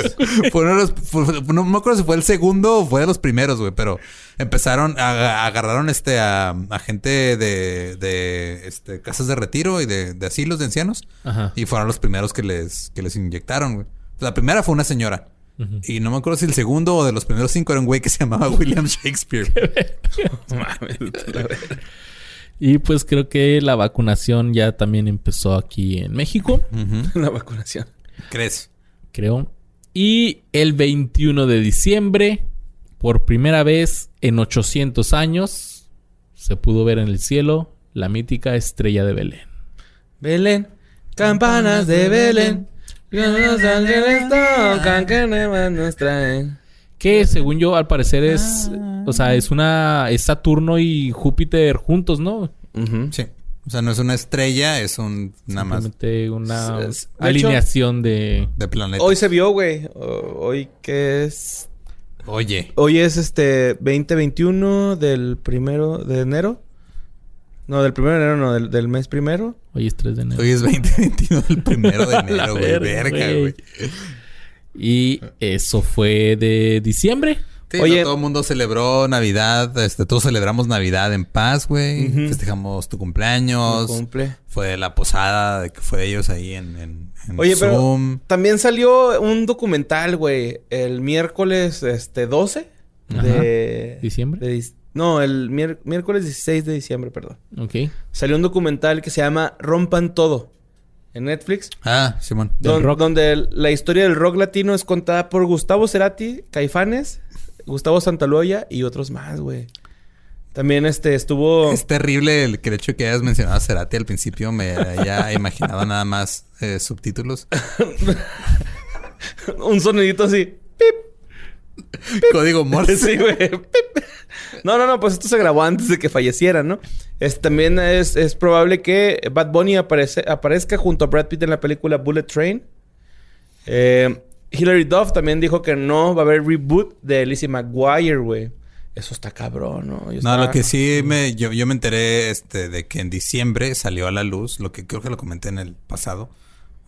fue uno de los, fue- fue- no me acuerdo si fue el segundo o fue de los primeros, güey, pero empezaron, a- agarraron este a, a gente de, de este, casas de retiro y de, de asilos de ancianos Ajá. y fueron los primeros que les, que les inyectaron, güey. La primera fue una señora. Y no me acuerdo si el segundo o de los primeros cinco era un güey que se llamaba William Shakespeare. [LAUGHS] No mames. Y pues creo que la vacunación ya también empezó aquí en México. [LAUGHS] La vacunación. ¿Crees? creo. Y el 21 de diciembre, por primera vez en 800 años, se pudo ver en el cielo la mítica estrella de Belén. Belén, campanas de Belén. Los ángeles tocan, que nuevas nos traen. Que según yo, al parecer es... O sea, es una... Es Saturno y Júpiter juntos, ¿no? Sí. O sea, no es una estrella, es un nada más una Es- es- de alineación de... de planeta. Hoy se vio, güey. Hoy que es. Oye, Hoy es este 2021 del primero de enero. No, del primero de enero, no, del, del mes primero. Hoy es 3 de enero. hoy es 2021 del primero de [LAUGHS] enero, güey. Verga, güey. Y eso fue de diciembre. Sí, Oye- no, todo el mundo celebró Navidad, este, todos celebramos Navidad en paz, güey. Festejamos tu cumpleaños. Cumple. Fue la posada de que fue de ellos ahí en, en, en Oye, pero Zoom. también salió un documental, güey, el miércoles este 12 de ¿Diciembre? de no, el miércoles 16 de diciembre, perdón. Ok. Salió un documental que se llama Rompan todo en Netflix, Ah, Simón. Don- donde la historia del rock latino es contada por Gustavo Cerati, Caifanes, Gustavo Santaloya y otros más, güey. También este estuvo Es terrible el, que el hecho que hayas mencionado a Cerati al principio. Me haya [LAUGHS] imaginado nada más eh, subtítulos. [LAUGHS] un sonidito así. [LAUGHS] Código Morse. Sí, güey. No, no, no, pues esto se grabó antes de que falleciera, ¿no? Es, también es, es probable que Bad Bunny aparece, aparezca junto a Brad Pitt en la película Bullet Train. Eh, Hilary Duff también dijo que no va a haber reboot de Lizzie McGuire, güey. Eso está cabrón, ¿no? Yo No, estaba- lo que sí me, yo, yo me enteré este, de que en diciembre salió a la luz, lo que creo que lo comenté en el pasado,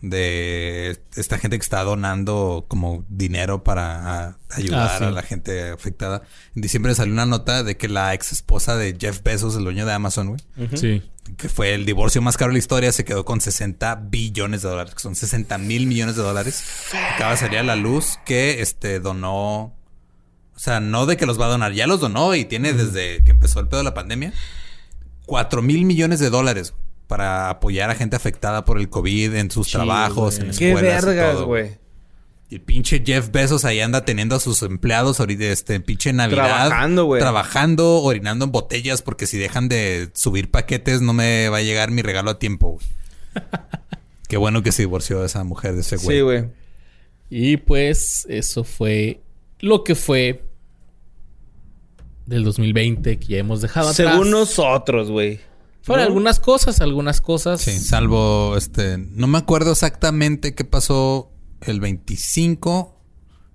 de esta gente que está donando como dinero para a- ayudar Ah, sí. a la gente afectada. En diciembre salió una nota de que la ex esposa de Jeff Bezos, el dueño de Amazon, güey. Sí. que fue el divorcio más caro de la historia, se quedó con 60 billones de dólares, que son 60 mil millones de dólares. Acaba de salir a la luz que este donó. O sea, no de que los va a donar, ya los donó y tiene desde que empezó el pedo de la pandemia 4 mil millones de dólares para apoyar a gente afectada por el COVID en sus Sí, trabajos, güey. en Qué escuelas. y vergas, todo, güey. Y el pinche Jeff Bezos ahí anda teniendo a sus empleados ahorita, este pinche Navidad. Trabajando, güey. Trabajando, orinando en botellas, porque si dejan de subir paquetes, no me va a llegar mi regalo a tiempo. güey. [LAUGHS] Qué bueno que se divorció esa mujer de ese güey. Sí, güey. Y pues eso fue lo que fue del 2020 que ya hemos dejado atrás. Según nosotros, güey. Fueron ¿No? algunas cosas, algunas cosas. Sí, salvo este. No me acuerdo exactamente qué pasó el 25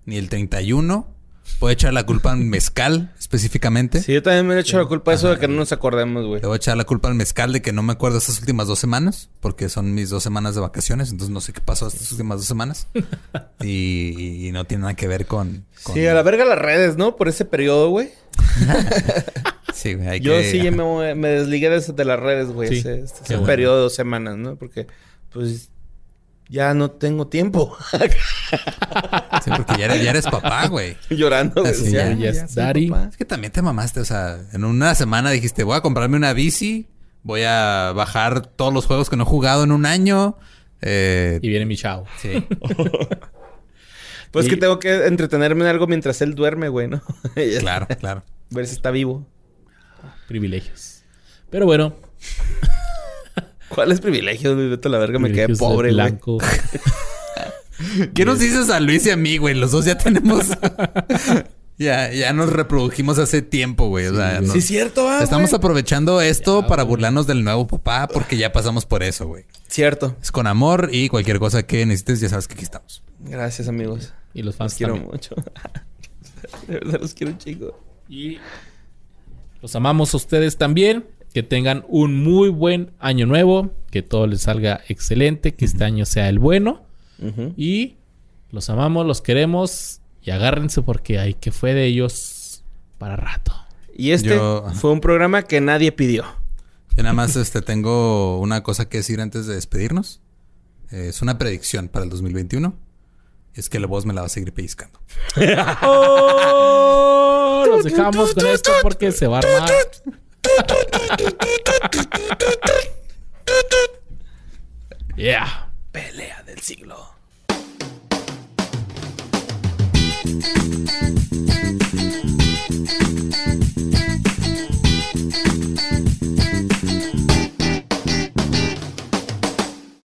ni el 31. Puedo echar la culpa al mezcal específicamente. Sí, yo también me he hecho la culpa de eso de que no nos acordemos, güey. Le voy a echar la culpa al mezcal de que no me acuerdo estas últimas dos semanas, porque son mis dos semanas de vacaciones, entonces no sé qué pasó estas últimas dos semanas. [LAUGHS] y, y no tiene nada que ver con. con- Sí, a la verga las redes, ¿no? Por ese periodo, güey. [LAUGHS] Sí, güey, hay Yo que- sí ya me, me desligué de, de las redes, güey. Sí, ese, ese- qué ese bueno. periodo de dos semanas, ¿no? Porque, pues, ya no tengo tiempo. [LAUGHS] Sí, porque ya eres, ya eres papá, güey. [LAUGHS] Llorando. güey. Así, Ya, ya, ya es soy daddy. papá. Es que también te mamaste, o sea, en una semana dijiste, voy a comprarme una bici, voy a bajar todos los juegos que no he jugado en un año. Eh, Y viene mi chavo. sí. [LAUGHS] Pues Y- que tengo que entretenerme en algo mientras él duerme, güey, ¿no? claro, claro. Ver si está vivo. Privilegios. Pero bueno. [LAUGHS] ¿Cuáles privilegios, güey? Vete a la verga, me quedé de pobre, güey. blanco. ¿Qué nos dices a Luis y a mí, güey? Los dos ya tenemos... [LAUGHS] ya, ya nos reprodujimos hace tiempo, güey. O sea, güey. no- Sí, es cierto, ah, Estamos güey. aprovechando esto Ya, para güey. burlarnos del nuevo papá porque ya pasamos por eso, güey. Cierto. Es con amor y cualquier cosa que necesites, ya sabes que aquí estamos. Gracias, amigos. Y los Los fans quiero también. mucho. [LAUGHS] De verdad los quiero un chico. Y los amamos a ustedes también. Que tengan un muy buen año nuevo. Que todo les salga excelente. Que este año sea el bueno. Y los amamos, los queremos. Y agárrense porque hay que fue de ellos para rato. Y este Yo- fue un programa que nadie pidió. Yo nada más este, tengo una cosa que decir antes de despedirnos. Eh, es una predicción para el 2021. Y es que la voz me la va a seguir pellizcando. ¡Oh! [LAUGHS] [LAUGHS] Los dejamos con esto porque se va a armar. Yeah. Pelea del siglo.